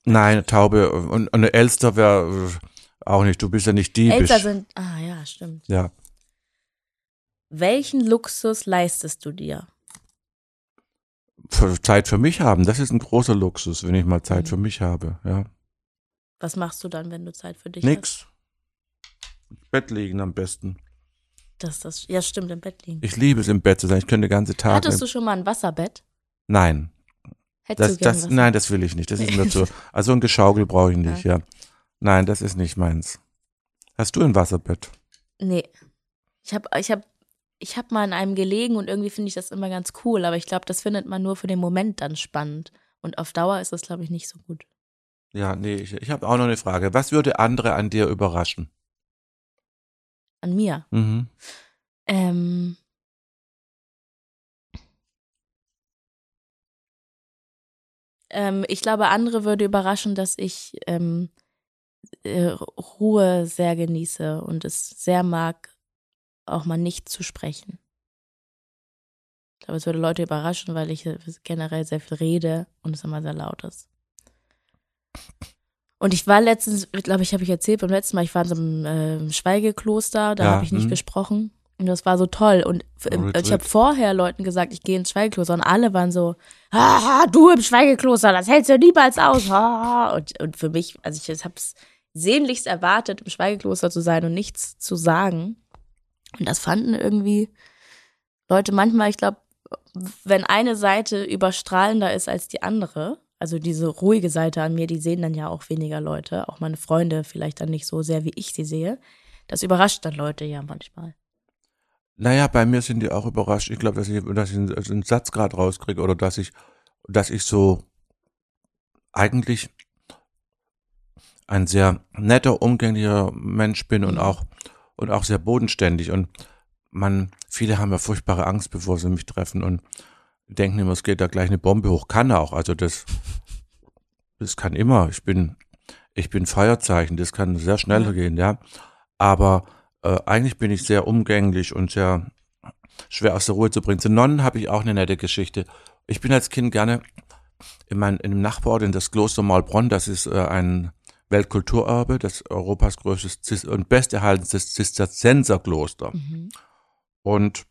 Nein, Taube und, und eine Elster wäre äh, auch nicht. Du bist ja nicht diebisch. Elster sind. Ah ja, stimmt. ja. Welchen Luxus leistest du dir? Für Zeit für mich haben, das ist ein großer Luxus, wenn ich mal Zeit Mhm. für mich habe. Ja. Was machst du dann, wenn du Zeit für dich hast? Nix. Bett liegen am besten. Das, das, ja, stimmt, im Bett liegen. Ich liebe es im Bett zu sein. Ich könnte den ganzen Tag. Hattest du schon mal ein Wasserbett? Nein, Hättest das, du das, nein, das will ich nicht. Das ist mir zu. Also ein Geschaukel brauche ich nicht, ja. Nein, das ist nicht meins. Hast du ein Wasserbett? Nee. Ich habe ich hab, ich hab mal in einem gelegen und irgendwie finde ich das immer ganz cool, aber ich glaube, das findet man nur für den Moment dann spannend. Und auf Dauer ist das, glaube ich, nicht so gut. Ja, nee, ich, ich habe auch noch eine Frage. Was würde andere an dir überraschen? An mir. Mhm. Ähm. Ähm, ich glaube, andere würde überraschen, dass ich ähm, äh, Ruhe sehr genieße und es sehr mag, auch mal nicht zu sprechen. Ich glaube, es würde Leute überraschen, weil ich äh, generell sehr viel rede und es immer sehr laut ist. Und ich war letztens, ich glaube, ich habe ich erzählt beim letzten Mal, ich war in so einem äh, Schweigekloster, da Ja, habe ich nicht mhm. gesprochen. Und das war so toll. Und ich habe vorher Leuten gesagt, ich gehe ins Schweigekloster und alle waren so, ah, du im Schweigekloster, das hältst du niemals aus. Ah. Und, und für mich, also ich habe es sehnlichst erwartet, im Schweigekloster zu sein und nichts zu sagen. Und das fanden irgendwie Leute manchmal, ich glaube, wenn eine Seite überstrahlender ist als die andere, also diese ruhige Seite an mir, die sehen dann ja auch weniger Leute, auch meine Freunde vielleicht dann nicht so sehr, wie ich sie sehe. Das überrascht dann Leute ja manchmal. Naja, bei mir sind die auch überrascht. Ich glaube, dass ich, dass ich einen, einen Satz gerade rauskriege oder dass ich, dass ich so eigentlich ein sehr netter, umgänglicher Mensch bin und Mhm. auch und auch sehr bodenständig. Und man, viele haben ja furchtbare Angst, bevor sie mich treffen und denken immer, es geht da gleich eine Bombe hoch. Kann auch. Also das, das kann immer. Ich bin, ich bin Feuerzeichen. Das kann sehr schnell gehen, ja. Aber äh, eigentlich bin ich sehr umgänglich und sehr schwer aus der Ruhe zu bringen. Zu Nonnen habe ich auch eine nette Geschichte. Ich bin als Kind gerne in, mein, in dem Nachbarort, in das Kloster Maulbronn, das ist äh, ein Weltkulturerbe, das Europas größtes und besterhaltenes Zisterzienserkloster. Mhm. Und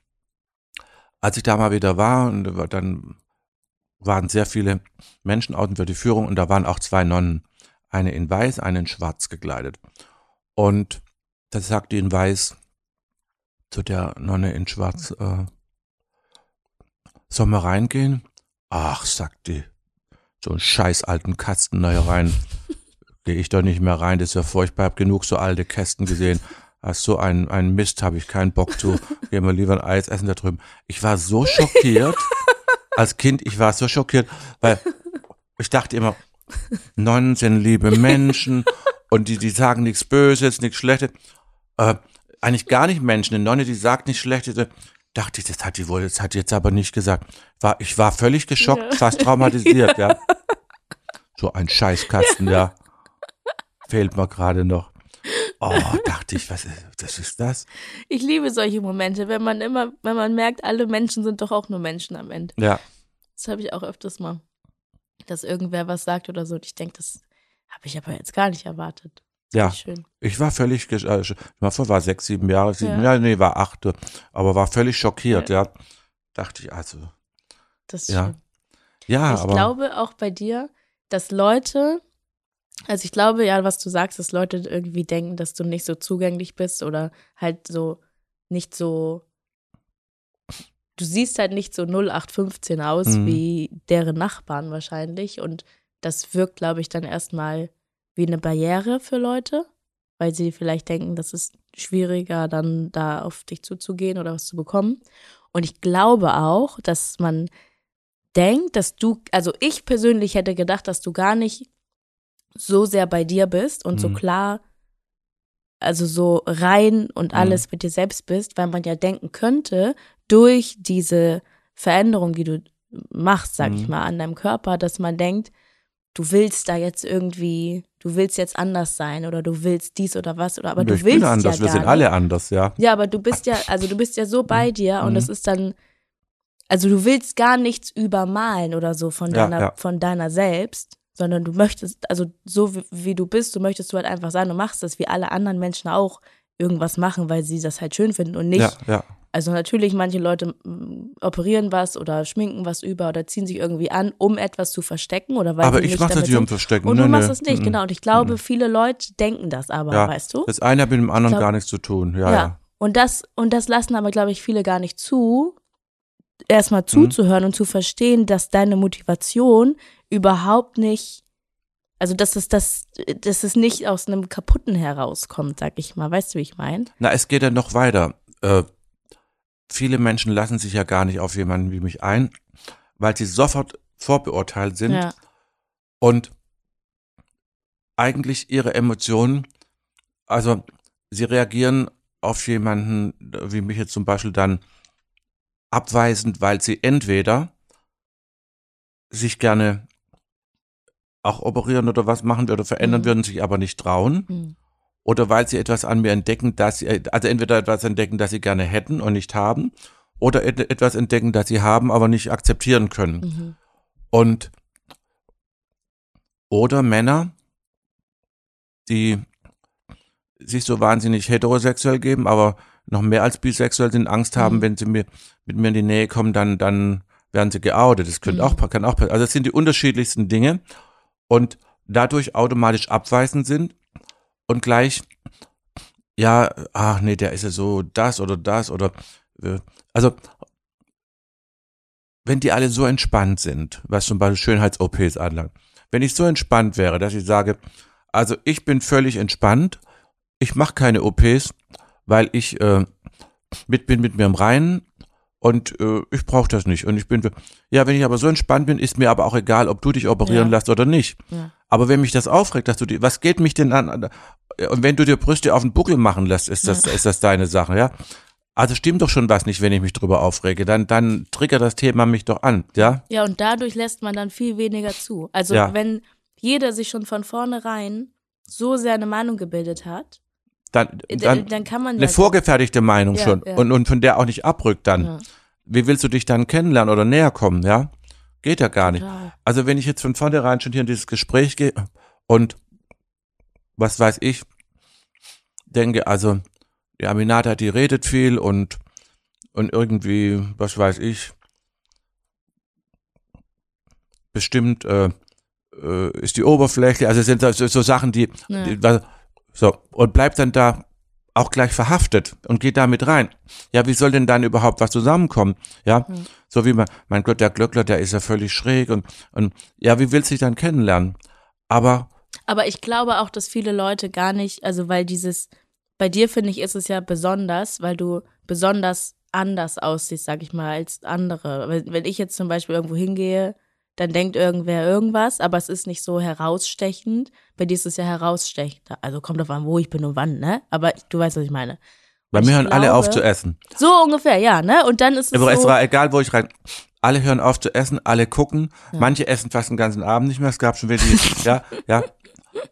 als ich da mal wieder war, und dann waren sehr viele Menschen außen für die Führung und da waren auch zwei Nonnen, eine in weiß, eine in schwarz gekleidet. Und da sagte die in weiß zu der Nonne in schwarz, äh, sollen wir reingehen? Ach, sagt die, so einen scheiß alten Kasten da rein. Gehe ich doch nicht mehr rein, das ist ja furchtbar, hab genug so alte Kästen gesehen. Ach, so ein, ein Mist habe ich keinen Bock zu. Gehen wir lieber ein Eis essen da drüben. Ich war so schockiert. Als Kind, ich war so schockiert, weil ich dachte immer, Nonnen sind liebe Menschen und die, die sagen nichts Böses, nichts Schlechtes. Äh, eigentlich gar nicht Menschen. Eine Nonne, die sagt nichts Schlechtes. Dachte ich, das hat die wohl, das hat die jetzt aber nicht gesagt. War, ich war völlig geschockt, Ja. fast traumatisiert, ja. So ein Scheißkasten, ja. Fehlt mir gerade noch. Oh, dachte ich, was ist, das ist das? Ich liebe solche Momente, wenn man immer, wenn man merkt, alle Menschen sind doch auch nur Menschen am Ende. Ja, Das habe ich auch öfters mal, dass irgendwer was sagt oder so. Und ich denke, das habe ich aber jetzt gar nicht erwartet. ja. Ich war völlig, äh, ich war sechs, sieben Jahre, sieben, Ja. ja, nee, war acht, aber war völlig schockiert, ja. Dachte ich, also, Das ist Ja, schön. ja, ich aber. glaube auch bei dir, dass Leute, also ich glaube ja, was du sagst, dass Leute irgendwie denken, dass du nicht so zugänglich bist oder halt so nicht so. Du siehst halt nicht so 0815 aus Mhm. wie deren Nachbarn wahrscheinlich. Und das wirkt, glaube ich, dann erstmal wie eine Barriere für Leute, weil sie vielleicht denken, das ist schwieriger, dann da auf dich zuzugehen oder was zu bekommen. Und ich glaube auch, dass man denkt, dass du, also ich persönlich hätte gedacht, dass du gar nicht so sehr bei dir bist und so Mhm. klar, also so rein und Mhm. alles mit dir selbst bist, weil man ja denken könnte, durch diese Veränderung, die du machst, sag ich Mhm. mal, an deinem Körper, dass man denkt, du willst da jetzt irgendwie, du willst jetzt anders sein oder du willst dies oder was oder aber Nö, du ich willst bin anders, ja wir sind nicht. alle anders, ja. Ja, aber du bist ja, also du bist ja so bei dir und Mhm. das ist dann, also du willst gar nichts übermalen oder so von Ja, deiner, ja. von deiner selbst, sondern du möchtest, also so wie, wie du bist, so möchtest du halt einfach sein. Du machst das wie alle anderen Menschen auch irgendwas machen, weil sie das halt schön finden und nicht. Ja, ja. Also natürlich, manche Leute operieren was oder schminken was über oder ziehen sich irgendwie an, um etwas zu verstecken oder weil Aber ich mache das nicht um. Verstecken. Und du machst nö. das nicht, Mhm. genau. Und ich glaube, viele Leute denken das aber, Ja. weißt du? Das eine hat mit dem anderen glaub- gar nichts zu tun. Ja, ja. Und das, und das lassen aber, glaube ich, viele gar nicht zu, Mhm. erstmal zuzuhören und zu verstehen, dass deine Motivation überhaupt nicht, also dass es, das, dass es nicht aus einem Kaputten herauskommt, sag ich mal. Weißt du, wie ich meine? Na, es geht ja noch weiter. Äh, viele Menschen lassen sich ja gar nicht auf jemanden wie mich ein, weil sie sofort vorbeurteilt sind Ja. und eigentlich ihre Emotionen, also sie reagieren auf jemanden wie mich jetzt zum Beispiel dann abweisend, weil sie entweder sich gerne auch operieren oder was machen oder verändern Mhm. würden, sich aber nicht trauen Hm. oder weil sie etwas an mir entdecken, dass sie, also entweder etwas entdecken, das sie gerne hätten und nicht haben, oder et etwas entdecken, das sie haben, aber nicht akzeptieren können. Mhm. Und oder Männer, die sich so wahnsinnig heterosexuell geben, aber noch mehr als bisexuell sind, Angst haben, Mhm. wenn sie mir mit mir in die Nähe kommen, dann dann werden sie geoutet. Das könnte Mhm. auch kann auch passieren. Also es sind die unterschiedlichsten Dinge und dadurch automatisch abweisend sind und gleich ja, ach nee, der ist ja so das oder das oder äh, also wenn die alle so entspannt sind, was zum Beispiel Schönheits-OPs anlangt, wenn ich so entspannt wäre, dass ich sage, also ich bin völlig entspannt, ich mache keine OPs, weil ich äh, mit bin mit mir im Reinen und äh, ich brauche das nicht und ich bin ja, wenn ich aber so entspannt bin, ist mir aber auch egal, ob du dich operieren Ja. lässt oder nicht. Ja. Aber wenn mich das aufregt, dass du die, was geht mich denn an? Und wenn du dir Brüste auf den Buckel machen lässt, ist das, ist das deine Sache, ja? Also stimmt doch schon was nicht, wenn ich mich drüber aufrege. Dann, dann triggert das Thema mich doch an, ja? Ja, und dadurch lässt man dann viel weniger zu. Also Ja. wenn jeder sich schon von vornherein so sehr eine Meinung gebildet hat, Dann, dann, dann dann kann man eine ja vorgefertigte Meinung Ja, schon ja. Und, und von der auch nicht abrückt dann. Ja. Wie willst du dich dann kennenlernen oder näher kommen, ja? Geht ja gar nicht. Also wenn ich jetzt von vornherein schon hier in dieses Gespräch gehe und was weiß ich, denke, also die Aminata, die redet viel und, und irgendwie, was weiß ich, bestimmt äh, äh, ist die Oberfläche, also es sind so, so Sachen, die, die so, und bleibt dann da auch gleich verhaftet und geht damit rein. Ja, wie soll denn dann überhaupt was zusammenkommen? Ja, Hm. so wie man, mein Gott, der Glöckler, der ist ja völlig schräg und, und ja, wie willst du dich dann kennenlernen? Aber Aber ich glaube auch, dass viele Leute gar nicht, also weil dieses, bei dir finde ich, ist es ja besonders, weil du besonders anders aussiehst, sag ich mal, als andere. Wenn wenn ich jetzt zum Beispiel irgendwo hingehe, dann denkt irgendwer irgendwas, aber es ist nicht so herausstechend. Bei dir ist es ja herausstechend. Also kommt drauf an, wo ich bin und wann, ne? Aber du weißt, was ich meine. bei mir hören alle auf glaube- zu essen. So ungefähr, ja, ne? Und dann ist es Aber es so, war egal, wo ich rein. Alle hören auf zu essen, alle gucken. Ja. Manche essen fast den ganzen Abend nicht mehr. Es gab schon wieder die, ja, ja.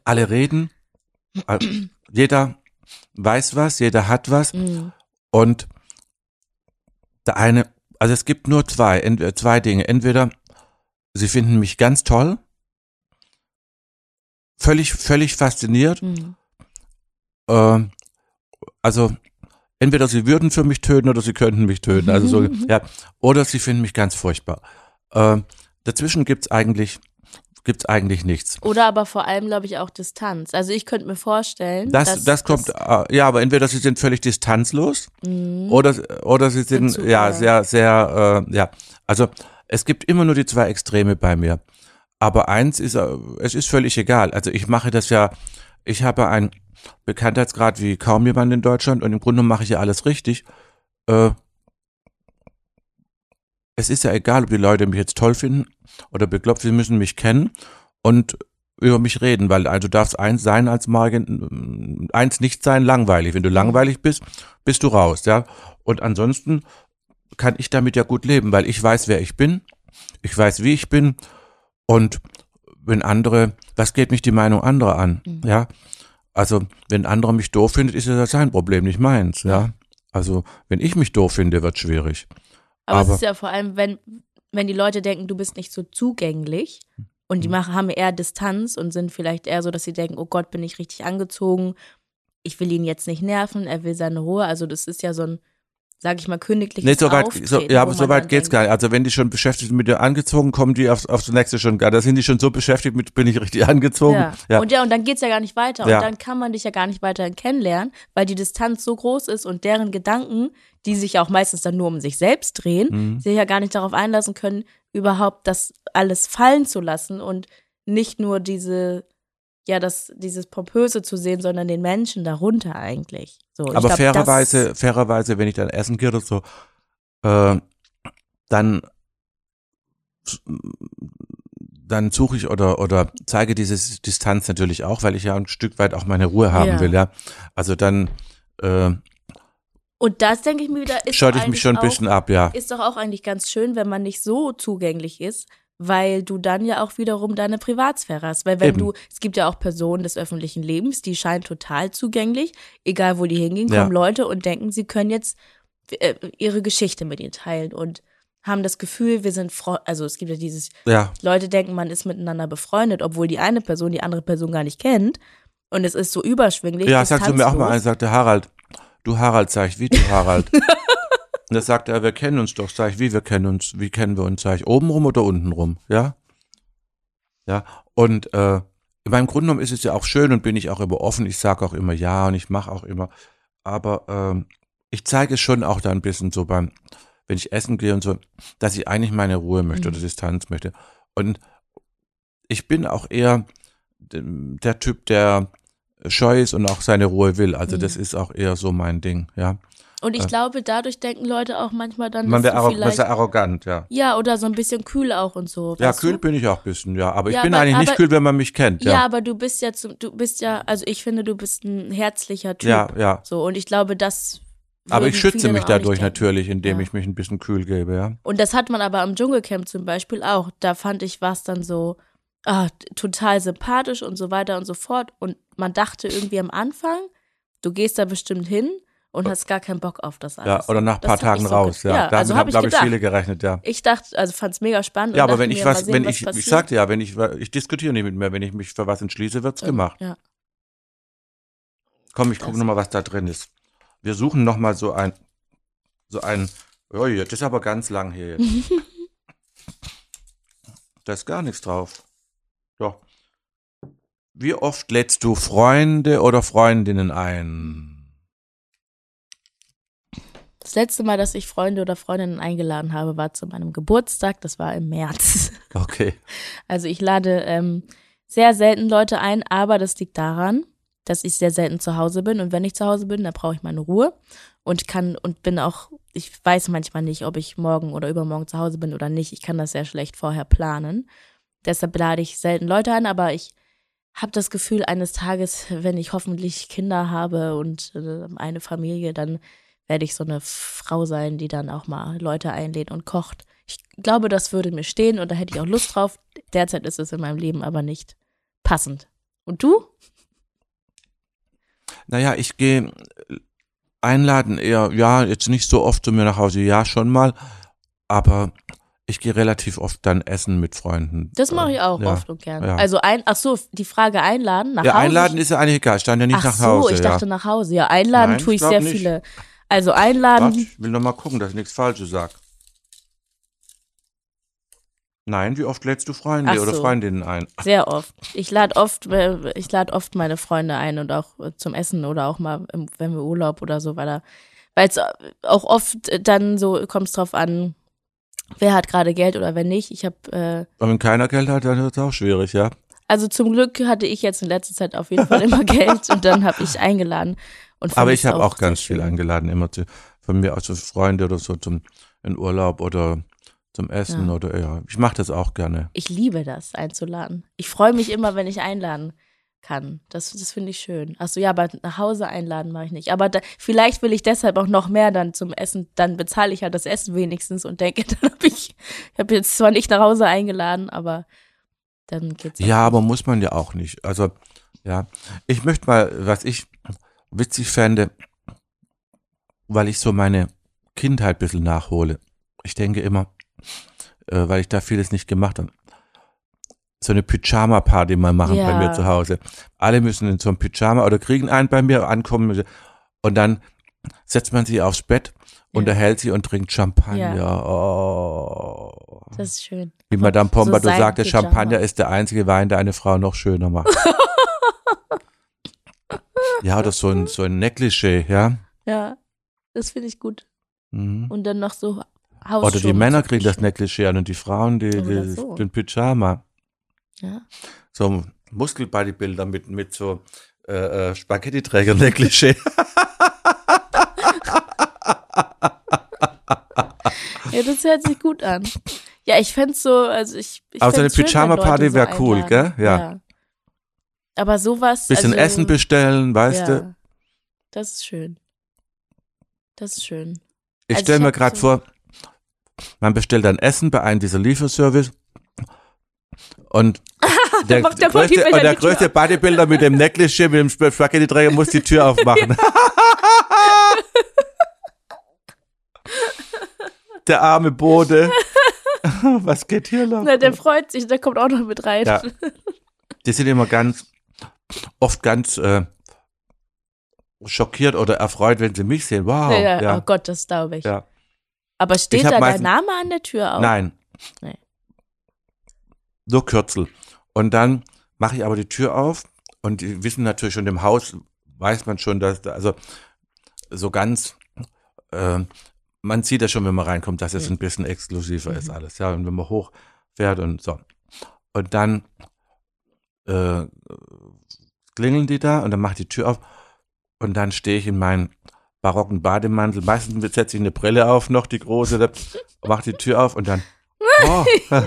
Alle reden. Äh, Jeder weiß was, jeder hat was. Mm, Und der eine, also es gibt nur zwei, entweder zwei Dinge. Entweder sie finden mich ganz toll, völlig, völlig fasziniert. mm. Äh, also entweder sie würden für mich töten oder sie könnten mich töten. Also so, ja. Oder sie finden mich ganz furchtbar. Äh, dazwischen gibt's eigentlich, gibt's eigentlich nichts. Oder aber vor allem, glaube ich, auch Distanz. Also ich könnte mir vorstellen, Das, dass, das kommt, äh, ja, aber entweder sie sind völlig distanzlos Mhm. oder, oder sie sind, ja, ja. sehr, sehr, äh, ja. Also es gibt immer nur die zwei Extreme bei mir. Aber eins ist, äh, es ist völlig egal. Also ich mache das ja, ich habe einen Bekanntheitsgrad wie kaum jemand in Deutschland und im Grunde mache ich ja alles richtig. Äh, es ist ja egal, ob die Leute mich jetzt toll finden oder bekloppt, sie müssen mich kennen und über mich reden, weil also darfst eins sein als Margin, eins nicht sein, langweilig. Wenn du langweilig bist, bist du raus, ja. Und ansonsten kann ich damit ja gut leben, weil ich weiß, wer ich bin, ich weiß, wie ich bin und wenn andere, was geht mich die Meinung anderer an, Mhm. ja. Also wenn andere mich doof findet, ist das sein Problem, nicht meins, ja. Also wenn ich mich doof finde, wird schwierig. Aber, Aber- es ist ja vor allem, wenn, wenn die Leute denken, du bist nicht so zugänglich und Mhm. die machen, haben eher Distanz und sind vielleicht eher so, dass sie denken, oh Gott, bin ich richtig angezogen, ich will ihn jetzt nicht nerven, er will seine Ruhe. Also das ist ja so ein, sag ich mal, königliches Nee, so weit, Auftreten, so, ja, aber so weit geht's denkt, gar nicht. Also wenn die schon beschäftigt sind mit dir angezogen, kommen die aufs, aufs nächste schon gar. Da sind die schon so beschäftigt mit, bin ich richtig angezogen. Ja. Ja. Und ja, und dann geht's ja gar nicht weiter. Ja. Und dann kann man dich ja gar nicht weiter kennenlernen, weil die Distanz so groß ist und deren Gedanken, die sich ja auch meistens dann nur um sich selbst drehen, Mhm. sich ja gar nicht darauf einlassen können, überhaupt das alles fallen zu lassen und nicht nur diese, ja, das, dieses Pompöse zu sehen, sondern den Menschen darunter eigentlich. So, Aber glaub, fairerweise, fairerweise, wenn ich dann essen gehe oder so, äh, dann dann suche ich oder oder zeige diese Distanz natürlich auch, weil ich ja ein Stück weit auch meine Ruhe haben Ja. will, ja. Also dann äh, Und das denke ich mir wieder, ist ich mich schon ein bisschen ab, ja. ist doch auch eigentlich ganz schön, wenn man nicht so zugänglich ist, weil du dann ja auch wiederum deine Privatsphäre hast. Weil wenn Eben. du, es gibt ja auch Personen des öffentlichen Lebens, die scheinen total zugänglich, egal wo die hingehen, Ja. kommen Leute und denken, sie können jetzt äh, ihre Geschichte mit ihnen teilen und haben das Gefühl, wir sind Fre also es gibt ja dieses, Ja, Leute denken, man ist miteinander befreundet, obwohl die eine Person die andere Person gar nicht kennt. Und es ist so überschwinglich. ja, sagst du mir auch mal distanzlos. ein, sagte Harald, du Harald, sag ich, wie du Harald? Und da sagt er, wir kennen uns doch, sag ich, wie wir kennen uns, wie kennen wir uns, sag ich, obenrum oder untenrum, ja? Ja, und äh, in meinem Grunde genommen ist es ja auch schön und bin ich auch immer offen, ich sage auch immer ja und ich mache auch immer, aber ähm, ich zeige es schon auch da ein bisschen so beim, wenn ich essen gehe und so, dass ich eigentlich meine Ruhe möchte Mhm. oder Distanz möchte. Und ich bin auch eher der Typ, der scheu ist und auch seine Ruhe will. Also Mhm. das ist auch eher so mein Ding, ja. Und ich Äh. glaube, dadurch denken Leute auch manchmal dann, Man wäre vielleicht, arrogant, ja. ja, oder so ein bisschen kühl auch und so. Ja, kühl Du? bin ich auch ein bisschen, ja. Aber ich Ja, bin aber- eigentlich nicht aber- kühl, wenn man mich kennt, Ja. ja. aber du bist ja zum, du bist ja, also ich finde, du bist ein herzlicher Typ. Ja, ja. So, und ich glaube, das. Aber ich schütze mich nicht dadurch natürlich, indem Ja. ich mich ein bisschen kühl gebe, ja. Und das hat man aber am Dschungelcamp zum Beispiel auch. Da fand ich, war es dann so, ah, total sympathisch und so weiter und so fort. Und man dachte irgendwie am Anfang, du gehst da bestimmt hin und hast gar keinen Bock auf das alles. Ja, oder nach ein paar hab Tagen ich so raus, ja. Ja, Damit also haben, habe ich glaube ich, viele gerechnet, ja. Ich dachte, also fand es mega spannend. Ja, aber wenn ich was, sehen, wenn was ich, ich passiert. sagte ja, wenn ich, ich diskutiere nicht mit mir, wenn ich mich für was entschließe, wird's gemacht. Ja. Komm, ich gucke nochmal, was da drin ist. Wir suchen nochmal so ein, so ein, oh, das ist aber ganz lang hier jetzt. da ist gar nichts drauf. Doch. Wie oft lädst du Freunde oder Freundinnen ein? Das letzte Mal, dass ich Freunde oder Freundinnen eingeladen habe, war zu meinem Geburtstag. Das war im März. Okay. Also ich lade ähm, sehr selten Leute ein, aber das liegt daran, dass ich sehr selten zu Hause bin. Und wenn ich zu Hause bin, dann brauche ich meine Ruhe und kann und bin auch, ich weiß manchmal nicht, ob ich morgen oder übermorgen zu Hause bin oder nicht. Ich kann das sehr schlecht vorher planen. Deshalb lade ich selten Leute ein, aber ich habe das Gefühl, eines Tages, wenn ich hoffentlich Kinder habe und äh, eine Familie, dann werde ich so eine Frau sein, die dann auch mal Leute einlädt und kocht. Ich glaube, das würde mir stehen und da hätte ich auch Lust drauf. Derzeit ist es in meinem Leben aber nicht passend. Und du? Naja, ich gehe einladen eher, ja, jetzt nicht so oft zu mir nach Hause, ja, schon mal, aber ich gehe relativ oft dann essen mit Freunden. Das mache ich auch ja. oft und gern. ja. Also ein, ach so, die Frage einladen nach Ja, Hause. einladen ist ja eigentlich egal, stand ja nicht ach nach so, Hause. ich ja. dachte nach Hause. Ja, einladen Nein, tue ich ich sehr nicht. viele. Also einladen. Warte, ich will noch mal gucken, dass ich nichts Falsches sag. Nein, wie oft lädst du Freunde Ach oder so. Freundinnen ein? Sehr oft. Ich lade oft, äh, ich lade oft meine Freunde ein und auch äh, zum Essen oder auch mal, im- wenn wir Urlaub oder so weiter. Weil es auch oft äh, dann so kommt es drauf an, wer hat gerade Geld oder wer nicht. Ich habe, äh, wenn keiner Geld hat, dann wird es auch schwierig, ja. Also zum Glück hatte ich jetzt in letzter Zeit auf jeden Fall immer Geld und dann habe ich eingeladen. Aber ich habe auch sehr ganz viel eingeladen, immer zu, von mir aus so Freunde oder so zum in Urlaub oder zum Essen Ja. oder ja. Ich mache das auch gerne. Ich liebe das, einzuladen. Ich freue mich immer, wenn ich einladen kann. Das, das finde ich schön. Achso, ja, aber nach Hause einladen mache ich nicht. Aber da, vielleicht will ich deshalb auch noch mehr dann zum Essen. Dann bezahle ich ja das Essen wenigstens und denke, dann habe ich, ich habe jetzt zwar nicht nach Hause eingeladen, aber dann geht's. Ja, aber muss man ja auch nicht. Also, ja. Ich möchte mal, was ich witzig fände, weil ich so meine Kindheit ein bisschen nachhole. ich denke immer, äh, weil ich da vieles nicht gemacht habe, so eine Pyjama-Party mal machen Ja. bei mir zu Hause. Alle müssen in so einem Pyjama oder kriegen einen bei mir, ankommen und dann setzt man sie aufs Bett, Ja. unterhält sie und trinkt Champagner. Ja. Oh. Das ist schön. Wie Madame Pompadour sein sagte. Champagner ist der einzige Wein, der eine Frau noch schöner macht. ja, oder so ein, so ein Negligé, ja. Ja, das finde ich gut. Mhm. Und dann noch so Oder Hausschuhe. die Männer kriegen das Negligé an und die Frauen die, Oder die, so. den Pyjama. Ja. So Muskelbodybuilder mit, mit so äh, äh, Spaghetti-Träger Negligé. ja, das hört sich gut an. Ja, ich fände so, also ich. ich Aber so eine Pyjama-Party Leute so wär cool, einladen. gell? Ja. Aber sowas. Bisschen also, Essen bestellen, weißt ja, du? Das ist schön. Das ist schön. Ich Also stelle mir gerade so- vor, man bestellt dann Essen bei einem dieser Lieferservice und der, macht der größte, Bodybuilder und der größte Bodybuilder mit dem Negligé, mit dem Sp- Spaghetti-Träger muss die Tür aufmachen. der arme Bode. Was geht hier los? Na, der freut sich, der kommt auch noch mit rein. Ja. Die sind immer ganz, oft ganz äh, schockiert oder erfreut, wenn sie mich sehen. Wow. Ja, ja, ja. Oh Gott, das glaube ich. Ja. Aber steht Ich da dein Name an der Tür auch? Nein. Nee. Nur Kürzel. Und dann mache ich aber die Tür auf und die wissen natürlich schon im Haus, weiß man schon, dass da, also so ganz, äh, man sieht ja schon, wenn man reinkommt, dass es ein bisschen exklusiver ist Mhm. alles, ja, und wenn man hochfährt und so. Und dann äh, klingeln die da und dann mache ich die Tür auf und dann stehe ich in meinen barocken Bademantel. Meistens setze ich eine Brille auf, noch die große, da mache die Tür auf und dann, oh,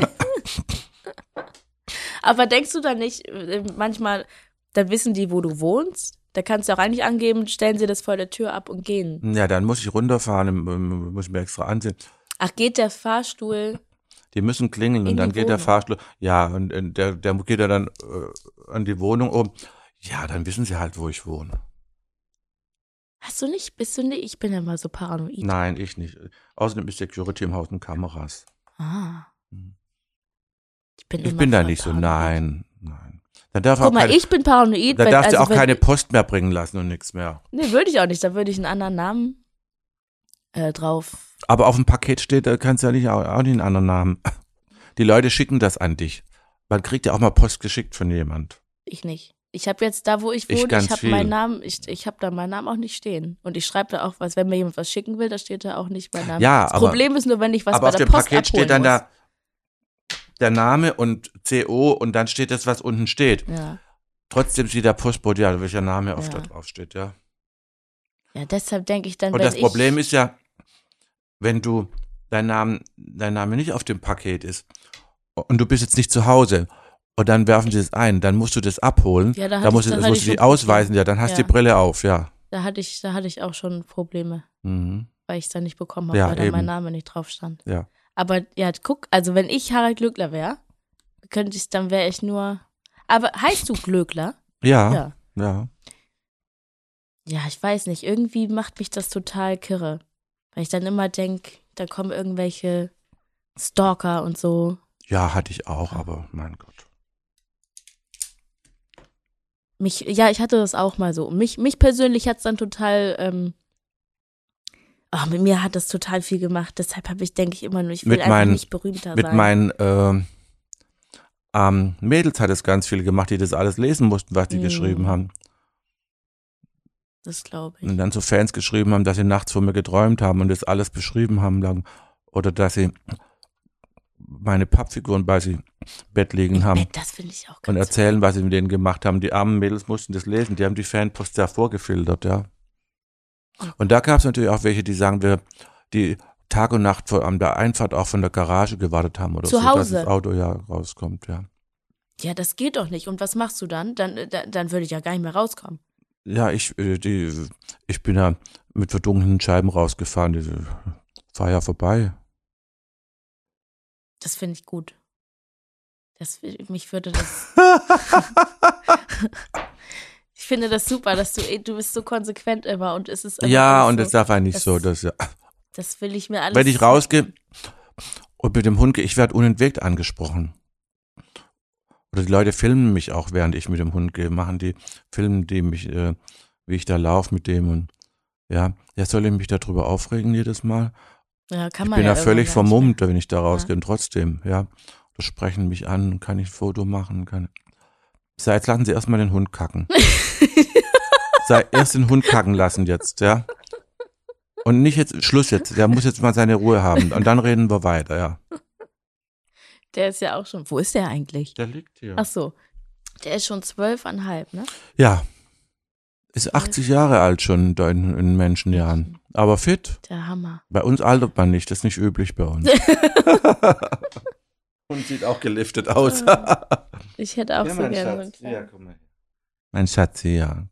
Aber denkst du da nicht, äh, manchmal, da wissen die, wo du wohnst? Da kannst du auch eigentlich angeben, stellen sie das vor der Tür ab und gehen. Ja, dann muss ich runterfahren, ähm, muss ich mir extra ansehen. Ach, geht der Fahrstuhl? Die müssen klingeln In und dann geht der Wohnung. Fahrstuhl. Ja, und, und der, der geht ja dann äh, an die Wohnung oben. Ja, dann wissen sie halt, wo ich wohne. Hast du nicht? Bist du nicht? Ich bin ja mal so paranoid. Nein, ich nicht. Außerdem ist Security im Haus und Kameras. Ah. Hm. Ich bin, Ich immer bin da nicht so. paranoid. Nein, nein. Dann darf Guck auch mal, keine, ich bin paranoid. da wenn- darfst du also auch wenn- keine Post mehr bringen lassen und nichts mehr. Nee, würde ich auch nicht. Da würde ich einen anderen Namen äh, drauf. Aber auf dem Paket steht, da kannst du ja nicht auch, auch nicht einen anderen Namen. Die Leute schicken das an dich. Man kriegt ja auch mal Post geschickt von jemand. Ich nicht. Ich habe jetzt da, wo ich Ich wohne, ganz ich habe meinen Namen, ich, ich habe da meinen Namen auch nicht stehen. Und ich schreibe da auch was, wenn mir jemand was schicken will, da steht da auch nicht mein Name. Ja, das aber- Problem ist nur, wenn ich was aber bei auf der dem Post Paket steht dann muss. da der Name und CO und dann steht das, was unten steht. Ja. Trotzdem sieht der Postbote ja, welcher Name oft Ja. da drauf steht, ja. ja, deshalb denke ich dann, Und das Problem ist ja, wenn du dein Name, dein Name nicht auf dem Paket ist und du bist jetzt nicht zu Hause und dann werfen sie es ein, dann musst du das abholen. Ja, da da musst ich- du, musst du die ausweisen, ja, dann hast du Ja. die Brille auf, ja. da hatte ich, da hatte ich auch schon Probleme, Mhm. weil ich es dann nicht bekommen habe, Ja, weil da mein Name nicht drauf stand. Ja. Aber ja, guck, also wenn ich Harald Glöckler wäre, könnte ich, dann wäre ich nur. Aber heißt du Glöckler? Ja, Ja. ja. Ja, ich weiß nicht. Irgendwie macht mich das total kirre. Weil ich dann immer denke, da kommen irgendwelche Stalker und so. Ja, hatte ich auch, aber mein Gott. Mich, ja, ich hatte das auch mal so. Mich, mich persönlich hat es dann total, ähm, ach, mit mir hat das total viel gemacht. Deshalb habe ich, denke ich, immer nur, ich will Mit einfach meinen- nicht berühmter Mit sein. meinen ähm, ähm, Mädels hat es ganz viele gemacht, die das alles lesen mussten, was die Mhm. geschrieben haben. das glaube ich. Und dann so Fans geschrieben haben, dass sie nachts von mir geträumt haben und das alles beschrieben haben. Lang. Oder dass sie meine Pappfiguren bei sich im Bett liegen haben Das finde ich auch und ganz erzählen, was sie mit denen gemacht haben. Die armen Mädels mussten das lesen. Die haben die Fanpost ja vorgefiltert, ja. Und da gab es natürlich auch welche, die sagen, wir, die Tag und Nacht vor, an der Einfahrt auch von der Garage gewartet haben oder Zu so, dass Hause? das Auto ja rauskommt, ja. Ja, das geht doch nicht. Und was machst du dann? Dann, äh, dann, dann würde ich ja gar nicht mehr rauskommen. Ja, ich, äh, die, ich bin ja mit verdunkelten Scheiben rausgefahren. Die war ja vorbei. Das finde ich gut. Das, mich würde das. ich finde das super, dass du, du bist so konsequent immer und es ist einfach Ja, und so, das darf eigentlich das- so, dass ja. Das will ich mir alles. Wenn ich rausgehe und mit dem Hund gehe, ich werde unentwegt angesprochen. Oder die Leute filmen mich auch, während ich mit dem Hund gehe, machen die, filmen die mich, äh, wie ich da laufe mit dem und ja, ja, soll ich mich darüber aufregen jedes Mal? Ja, kann Ich man bin ja ja völlig vermummt, wenn ich da rausgehe. Und trotzdem, ja, da sprechen mich an, kann ich ein Foto machen, kann. Sei, jetzt lassen Sie erstmal den Hund kacken. Sei erst den Hund kacken lassen jetzt, ja. Und nicht jetzt, Schluss jetzt, der muss jetzt mal seine Ruhe haben. Und dann reden wir weiter, ja. Der ist ja auch schon. Wo ist der eigentlich? Der liegt hier. Ach so. Der ist schon zwölfeinhalb, ne? Ja. Ist 80 Jahre alt schon da in, in Menschenjahren. Aber fit. Der Hammer. Bei uns altert man nicht, das ist nicht üblich bei uns. Und sieht auch geliftet aus. Ich hätte auch Ja, so gerne. so einen Schatz. Ja, komm mal her. Mein Schatz, ja.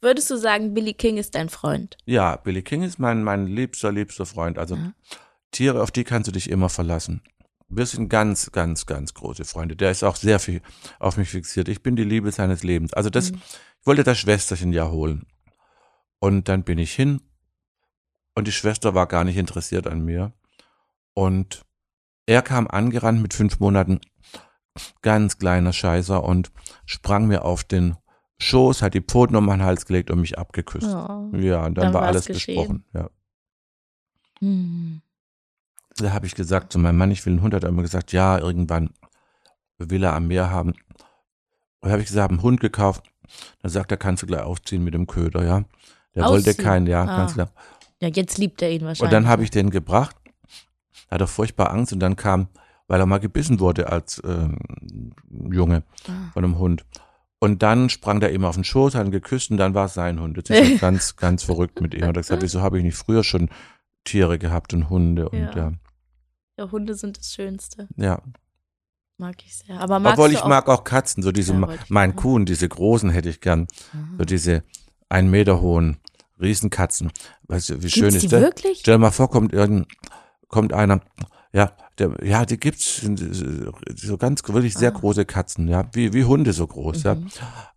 Würdest du sagen, Billy King ist dein Freund? Ja, Billy King ist mein, mein liebster, liebster Freund. Also Ja. Tiere, auf die kannst du dich immer verlassen. Wir sind ganz, ganz, ganz große Freunde. Der ist auch sehr viel auf mich fixiert. Ich bin die Liebe seines Lebens. Also das, Mhm. ich wollte das Schwesterchen ja holen. Und dann bin ich hin und die Schwester war gar nicht interessiert an mir. Und er kam angerannt mit fünf Monaten, ganz kleiner Scheißer und sprang mir auf den Schoß, hat die Pfoten um meinen Hals gelegt und mich abgeküsst. Oh. Ja, und dann, Dann war alles geschehen. besprochen. Ja. Hm. Da habe ich gesagt zu meinem Mann, ich will einen Hund, hat er immer gesagt, ja, irgendwann will er am Meer haben. Da habe ich gesagt, einen Hund gekauft. Dann sagt er, kannst du gleich aufziehen mit dem Köder, ja. Der wollte Ausziehen? keinen, ja, Ah. ganz klar. Ja, jetzt liebt er ihn wahrscheinlich. Und dann habe ich den gebracht, er furchtbar Angst und dann kam, weil er mal gebissen wurde als ähm, Junge Ah. von einem Hund. Und dann sprang der ihm auf den Schoß, hat ihn geküsst und dann war es sein Hund. Jetzt ist er ganz, ganz verrückt mit ihm. Und er hat gesagt, wieso habe ich nicht früher schon Tiere gehabt und Hunde und Ja. ja. Ja, Hunde sind das Schönste. ja. Mag ich sehr. Aber Obwohl ich auch, mag auch Katzen, so diese Ja, mein. Kuhn, diese großen hätte ich gern. So diese ein Meter hohen Riesenkatzen. Weißt du, wie schön Gibt's ist die das? wirklich? Stell dir mal vor, kommt irgend, kommt einer, ja, der, ja, die gibt's, so ganz wirklich sehr Ah. große Katzen, ja, wie, wie Hunde so groß, ja. Mhm.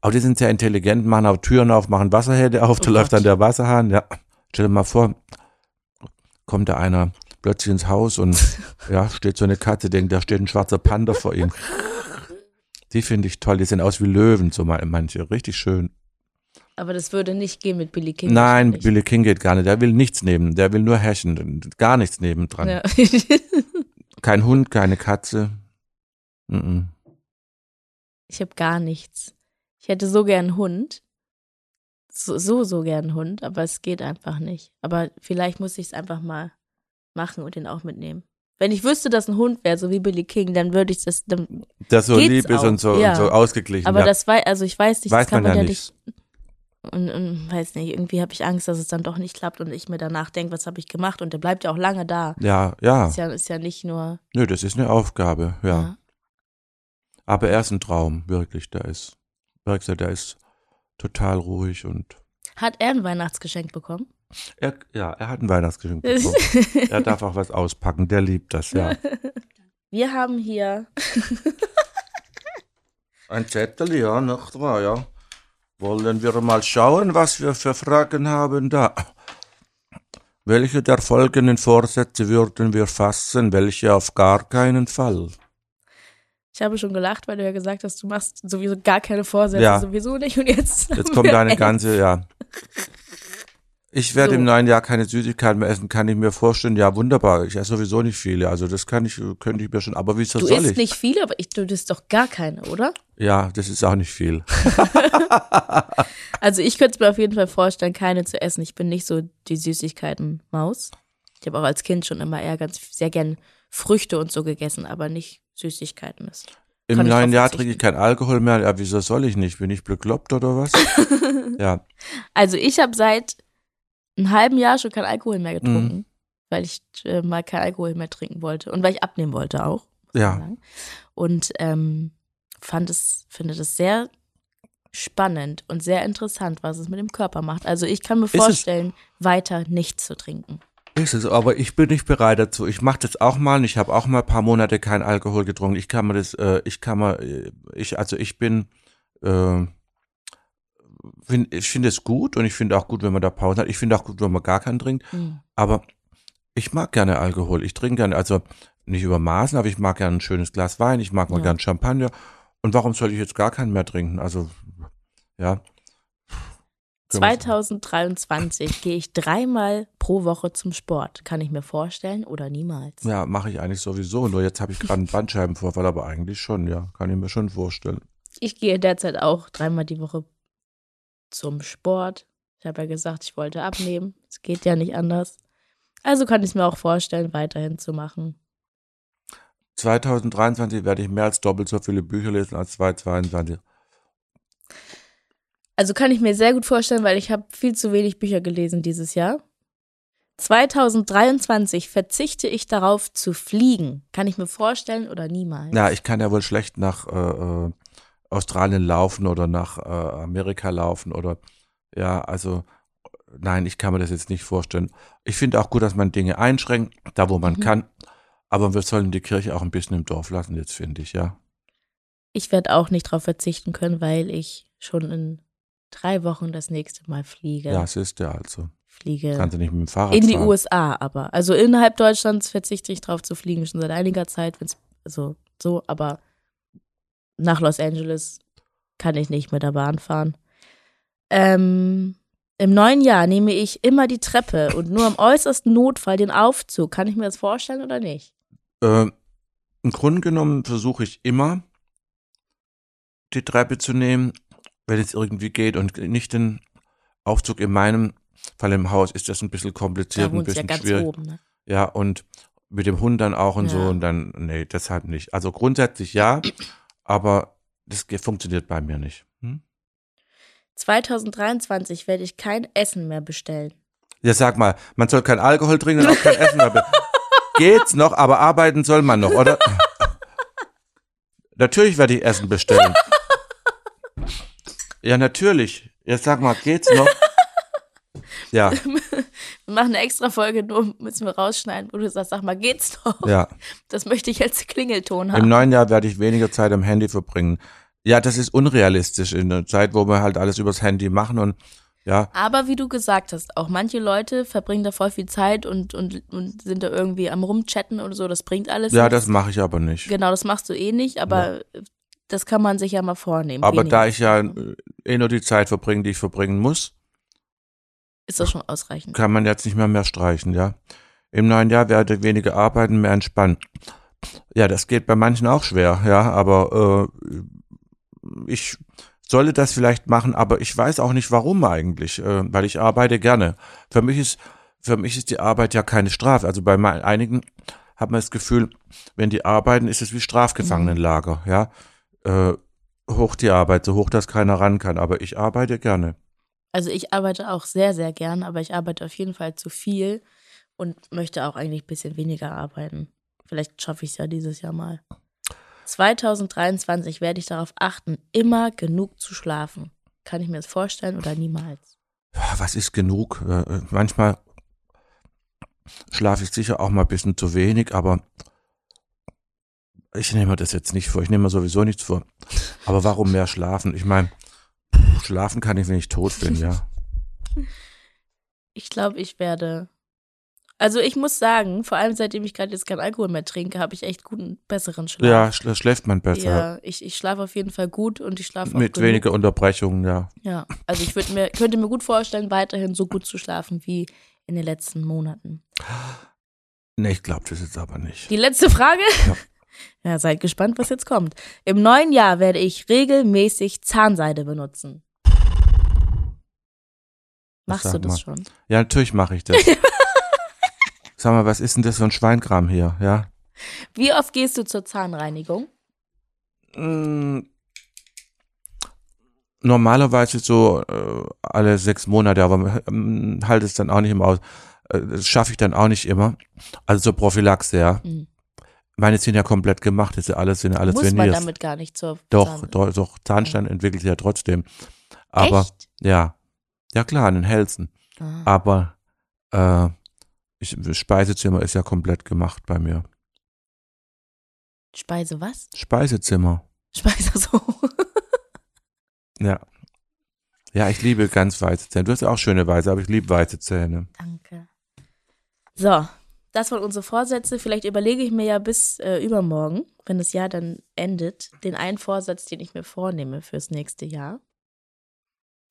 Aber die sind sehr intelligent, machen auch Türen auf, machen Wasserhähne auf, da Oh läuft dann Gott. der Wasserhahn, ja. Stell dir mal vor, kommt da einer plötzlich ins Haus und ja, steht so eine Katze, denkt, da steht ein schwarzer Panda vor ihm. Die finde ich toll, die sehen aus wie Löwen, so mal- manche, richtig schön. Aber das würde nicht gehen mit Billy King. Nein. Billy King geht gar nicht, der will nichts neben, der will nur herrschen, gar nichts nebendran. Ja. Kein Hund, keine Katze. Mhm. Ich habe gar nichts. Ich hätte so gern einen Hund. So, so, so gern einen Hund, aber es geht einfach nicht. Aber vielleicht muss ich es einfach mal machen und den auch mitnehmen. Wenn ich wüsste, dass ein Hund wäre, so wie Billy King, dann würde ich das. Dann, Der so lieb ist und so, ja. und so ausgeglichen. aber ja. das weiß, also ich weiß nicht, Weiß das kann man ja nicht. nicht. Und, und weiß nicht, irgendwie habe ich Angst, dass es dann doch nicht klappt und ich mir danach denke, was habe ich gemacht? Und der bleibt ja auch lange da. ja, ja. Ist ja, ist ja nicht nur. Nö, das ist eine Aufgabe, ja. Ja. Aber er ist ein Traum, wirklich. Der ist, wirklich, der ist total ruhig und Hat er ein Weihnachtsgeschenk bekommen? er, ja, er hat ein Weihnachtsgeschenk bekommen. er darf auch was auspacken, der liebt das, ja. Wir haben hier Ein Zettel, ja, noch wahr, ja. Wollen wir mal schauen, was wir für Fragen haben da? Welche der folgenden Vorsätze würden wir fassen, welche auf gar keinen Fall? Ich habe schon gelacht, weil du ja gesagt hast, du machst sowieso gar keine Vorsätze, Ja. sowieso nicht. Und jetzt. Jetzt kommt eine ganze, ja. Ich werde So. im neuen Jahr keine Süßigkeiten mehr essen, kann ich mir vorstellen. Ja, wunderbar. Ich esse sowieso nicht viele. Also das kann ich, könnte ich mir schon. Aber wieso Du soll isst ich? nicht viel, aber ich, du isst doch gar keine, oder? Ja, das ist auch nicht viel. Also ich könnte es mir auf jeden Fall vorstellen, keine zu essen. Ich bin nicht so die Süßigkeiten-Maus. Ich habe auch als Kind schon immer eher ganz sehr gern Früchte und so gegessen, aber nicht Süßigkeiten. Das Im neuen Jahr trinke ich keinen Alkohol mehr. Ja, wieso soll ich nicht? Bin ich bekloppt oder was? ja, Also ich habe seit einem halben Jahr schon kein Alkohol mehr getrunken, Mhm. weil ich äh, mal kein Alkohol mehr trinken wollte und weil ich abnehmen wollte auch. ja. Und ähm, fand es, finde das sehr spannend und sehr interessant, was es mit dem Körper macht. Also ich kann mir es? vorstellen, weiter nicht zu trinken. Ist es, aber ich bin nicht bereit dazu. Ich mache das auch mal. und Ich habe auch mal ein paar Monate keinen Alkohol getrunken. Ich kann mir das, äh, ich kann mir, äh, ich, also ich bin, äh, find, ich finde es gut und ich finde auch gut, wenn man da Pause hat. Ich finde auch gut, wenn man gar keinen trinkt. Mhm. Aber Ich mag gerne Alkohol. Ich trinke gerne, also nicht über Maßen, aber ich mag gerne ein schönes Glas Wein. Ich mag mal Ja. gern Champagner. Und warum soll ich jetzt gar keinen mehr trinken? Also, ja. Können wir- 2023 gehe ich dreimal pro Woche zum Sport. Kann ich mir vorstellen oder niemals? Ja, mache ich eigentlich sowieso. Nur jetzt habe ich gerade einen Bandscheibenvorfall, aber eigentlich schon, ja. Kann ich mir schon vorstellen. Ich gehe derzeit auch dreimal die Woche zum Sport. Ich habe ja gesagt, ich wollte abnehmen. Es geht ja nicht anders. Also kann ich es mir auch vorstellen, weiterhin zu machen. 2023 werde ich mehr als doppelt so viele Bücher lesen als 2022. Also kann ich mir sehr gut vorstellen, weil ich habe viel zu wenig Bücher gelesen dieses Jahr. 2023 verzichte ich darauf zu fliegen. Kann ich mir vorstellen oder niemals? Ja, ich kann ja wohl schlecht nach äh, äh, Australien laufen oder nach äh, Amerika laufen oder ja, also nein, ich kann mir das jetzt nicht vorstellen. Ich finde auch gut, dass man Dinge einschränkt, da wo man Mhm. kann. Aber wir sollen die Kirche auch ein bisschen im Dorf lassen, jetzt finde ich, ja. Ich werde auch nicht darauf verzichten können, weil ich schon in drei Wochen das nächste Mal fliege. Ja, es ist ja also. fliege Kannst du nicht mit dem Fahrrad in die fahren. USA aber. Also innerhalb Deutschlands verzichte ich drauf zu fliegen, schon seit einiger Zeit. Wenn's, also so, aber nach Los Angeles kann ich nicht mit der Bahn fahren. Ähm, Im neuen Jahr nehme ich immer die Treppe und nur im äußersten Notfall den Aufzug. Kann ich mir das vorstellen oder nicht? Äh, Im Grunde genommen versuche ich immer, die Treppe zu nehmen, wenn es irgendwie geht und nicht den Aufzug in meinem Fall im Haus ist das ein bisschen kompliziert, ein ja bisschen ganz schwierig. oben. Ne? Ja, und mit dem Hund dann auch und so Ja. und dann, nee, deshalb nicht. Also grundsätzlich ja, aber das funktioniert bei mir nicht. Hm? 2023 werde ich kein Essen mehr bestellen. Ja, sag mal, man soll kein Alkohol trinken und auch kein Essen mehr. be- Geht's noch, aber arbeiten soll man noch, oder? Natürlich werde ich Essen bestellen. Ja, natürlich. Jetzt sag mal, geht's noch? Ja, Wir machen eine extra Folge, nur müssen wir rausschneiden, wo du sagst, sag mal, geht's noch? ja. Das möchte ich als Klingelton Im haben. neuen Jahr werde ich weniger Zeit am Handy verbringen. Ja, das ist unrealistisch in der Zeit, wo wir halt alles übers Handy machen und ja, Aber wie du gesagt hast, auch manche Leute verbringen da voll viel Zeit und, und, und sind da irgendwie am Rumchatten oder so. Das bringt alles ja, nichts. das mache ich aber nicht. Genau, das machst du eh nicht, aber das kann man sich ja mal vornehmen. Aber da ich ja äh, eh nur die Zeit verbringe, die ich verbringen muss, Ist das schon ausreichend. kann man jetzt nicht mehr mehr streichen, ja. Im neuen Jahr werde weniger arbeiten, mehr entspannen. Ja, das geht bei manchen auch schwer, ja, aber äh, ich sollte das vielleicht machen, aber ich weiß auch nicht warum eigentlich, äh, weil ich arbeite gerne. Für mich ist für mich ist die Arbeit ja keine Strafe. Also bei einigen hat man das Gefühl, wenn die arbeiten, ist es wie Strafgefangenenlager, ja. Äh, hoch die Arbeit, so hoch, dass keiner ran kann. Aber ich arbeite gerne. Also ich arbeite auch sehr, sehr gern, aber ich arbeite auf jeden Fall zu viel und möchte auch eigentlich ein bisschen weniger arbeiten. Vielleicht schaffe ich es ja dieses Jahr mal. 2023 werde ich darauf achten, immer genug zu schlafen. Kann ich mir das vorstellen oder niemals? Was ist genug? Äh, äh, Manchmal schlafe ich sicher auch mal ein bisschen zu wenig, aber ich nehme das jetzt nicht vor. Ich nehme mir sowieso nichts vor. Aber warum mehr schlafen? Ich meine, schlafen kann ich, wenn ich tot bin, ja. Ich glaube, ich werde. Also ich muss sagen, vor allem seitdem ich gerade jetzt keinen Alkohol mehr trinke, habe ich echt guten, besseren Schlaf. Ja, schla- schläft man besser. Ja, ich, ich schlafe auf jeden Fall gut und ich schlafe Mit genug. weniger Unterbrechungen, ja. Ja, also ich mir, könnte mir gut vorstellen, weiterhin so gut zu schlafen wie in den letzten Monaten. Nee, ich glaube das jetzt aber nicht. Die letzte Frage? Ja. Ja, seid gespannt, was jetzt kommt. Im neuen Jahr werde ich regelmäßig Zahnseide benutzen. Machst Sag du das mal. schon? Ja, natürlich mache ich das. Sag mal, was ist denn das für ein Schweinkram hier, ja? Wie oft gehst du zur Zahnreinigung? Mm, Normalerweise so äh, alle sechs Monate, aber ähm, halt es dann auch nicht immer aus. Äh, das schaffe ich dann auch nicht immer. Also zur Prophylaxe, ja. Mhm. Meine sind ja komplett gemacht, das ist ja alles sind ja alles Muss man Veneers. damit gar nicht zur Doch, Zahn doch, Zahnstein entwickelt sich ja trotzdem. Aber Echt? ja, ja klar, an den Hälsen. Ah. Aber äh, ich, das Speisezimmer ist ja komplett gemacht bei mir. Speise was? Speisezimmer. Speise so. Ja. Ja, ich liebe ganz weiße Zähne. Du hast ja auch schöne weiße, aber ich liebe weiße Zähne. Danke. So, das waren unsere Vorsätze. Vielleicht überlege ich mir ja bis äh, übermorgen, wenn das Jahr dann endet, den einen Vorsatz, den ich mir vornehme fürs nächste Jahr.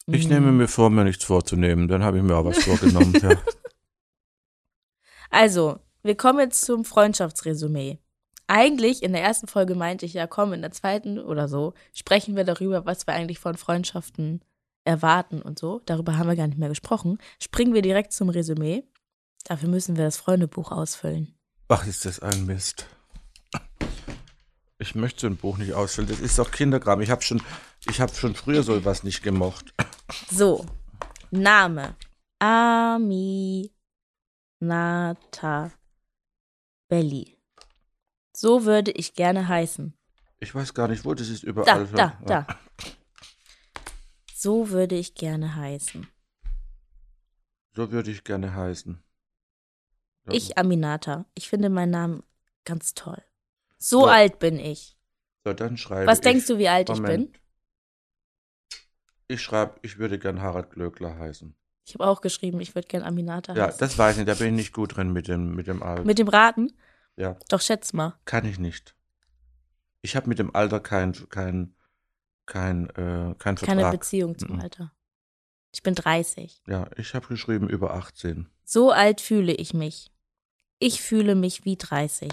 Ich Mm. nehme mir vor, mir nichts vorzunehmen. Dann habe ich mir auch was vorgenommen. Ja. Also, wir kommen jetzt zum Freundschaftsresümee. Eigentlich in der ersten Folge meinte ich ja, komm, in der zweiten oder so sprechen wir darüber, was wir eigentlich von Freundschaften erwarten und so. Darüber haben wir gar nicht mehr gesprochen. Springen wir direkt zum Resümee. Dafür müssen wir das Freundebuch ausfüllen. Ach, ist das ein Mist. Ich möchte so ein Buch nicht ausfüllen. Das ist doch Kinderkram. Ich habe schon, ich habe schon früher so was nicht gemocht. So, Name. Ami Nata Belli. So würde ich gerne heißen. Ich weiß gar nicht, wo das ist Da, überall. da, da. So würde ich gerne heißen. So würde ich gerne heißen. Ja. Ich, Aminata. Ich finde meinen Namen ganz toll. So So. alt bin ich. So, dann schreibe Was ich. denkst du, wie alt ich Moment. bin? Ich schreibe, ich würde gern Harald Glöckler heißen. Ich habe auch geschrieben, ich würde gern Aminata Ja, heißen. das weiß ich nicht. Da bin ich nicht gut drin mit dem, mit dem Alter. Mit dem Raten? ja, Doch, schätz mal. kann ich nicht. Ich habe mit dem Alter kein, kein, kein, äh, kein Keine Vertrag. Beziehung zum Mhm. Alter. Ich bin 30. Ja, ich habe geschrieben über 18. So alt fühle ich mich. Ich fühle mich wie 30.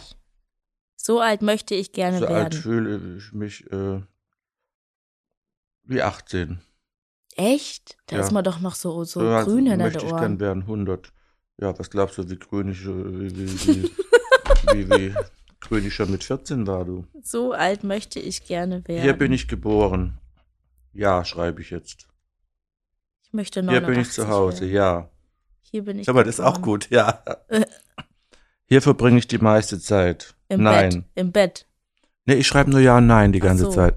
So alt möchte ich gerne So alt werden. fühle ich mich äh, wie 18. Echt? Da Ja. ist man doch noch so, so alt grün hinter möchte den ich gern Ohren. werden, 100. Ja, was glaubst du, wie grün ich, äh, wie, wie, wie, wie, wie grün ich schon mit 14 war, du? So alt möchte ich gerne werden. Hier bin ich geboren. Ja, schreibe ich jetzt. Ich möchte Hier 89 bin ich zu Hause, werden. ja. Hier bin ich Aber das ist auch gut, ja. Hier verbringe ich die meiste Zeit. Im Nein. Bett. Im Bett. Nee, ich schreibe nur Ja und Nein die ganze so. Zeit.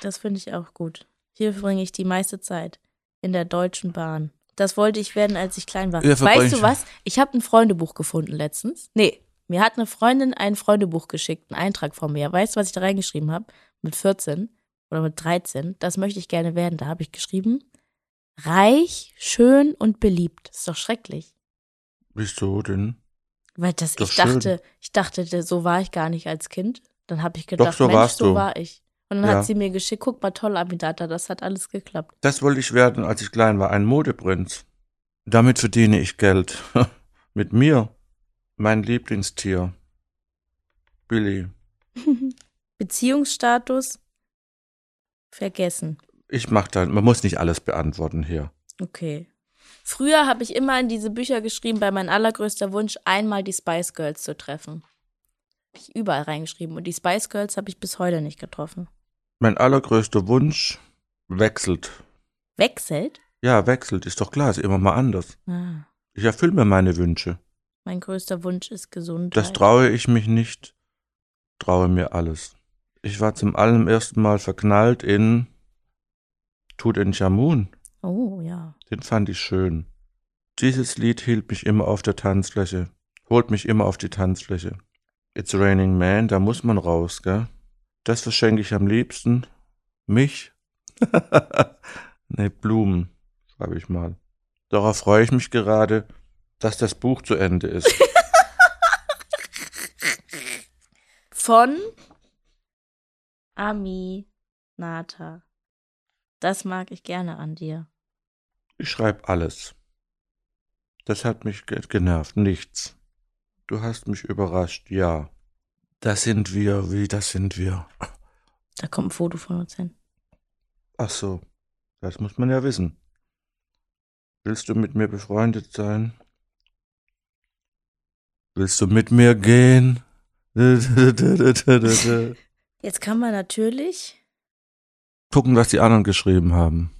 Das finde ich auch gut. Hier verbringe ich die meiste Zeit. In der Deutschen Bahn. Das wollte ich werden, als ich klein war. Hier verbringe weißt du was? Ich habe ein Freundebuch gefunden letztens. Nee, mir hat eine Freundin ein Freundebuch geschickt, einen Eintrag von mir. Weißt du, was ich da reingeschrieben habe? Mit 14 oder mit 13. Das möchte ich gerne werden. Da habe ich geschrieben, reich, schön und beliebt. Ist doch schrecklich. Wieso denn? Weil das, Doch ich schön. dachte, ich dachte, so war ich gar nicht als Kind. Dann habe ich gedacht, so Mensch, so du. war ich. Und dann Ja. hat sie mir geschickt, guck mal, toll, Amidata, das hat alles geklappt. Das wollte ich werden, als ich klein war, ein Modeprinz. Damit verdiene ich Geld. Mit mir. Mein Lieblingstier. Billy. Beziehungsstatus vergessen. Ich mach da, man muss nicht alles beantworten hier. Okay. Früher habe ich immer in diese Bücher geschrieben, bei mein allergrößter Wunsch, einmal die Spice Girls zu treffen. Hab ich überall reingeschrieben. Und die Spice Girls habe ich bis heute nicht getroffen. Mein allergrößter Wunsch wechselt. Wechselt? Ja, wechselt, ist doch klar, ist immer mal anders. Ah, Ich erfülle mir meine Wünsche. mein größter Wunsch ist Gesundheit. Das traue ich mich nicht, traue mir alles. Ich war zum allerersten Mal verknallt in Tutanchamun. Oh, ja. Den fand ich schön. Dieses Lied hielt mich immer auf der Tanzfläche, holt mich immer auf die Tanzfläche. It's Raining Man, da muss man raus, gell? Das verschenke ich am liebsten. Mich? ne, Blumen, schreibe ich mal. Darauf freue ich mich gerade, dass das Buch zu Ende ist. Von Ami Nata. Das mag ich gerne an dir. Ich schreibe alles. Das hat mich ge genervt, nichts. Du hast mich überrascht, ja. Das sind wir, wie das sind wir. Da kommt ein Foto von uns hin. Ach so, das muss man ja wissen. Willst du mit mir befreundet sein? Willst du mit mir gehen? Jetzt kann man natürlich Gucken, was die anderen geschrieben haben.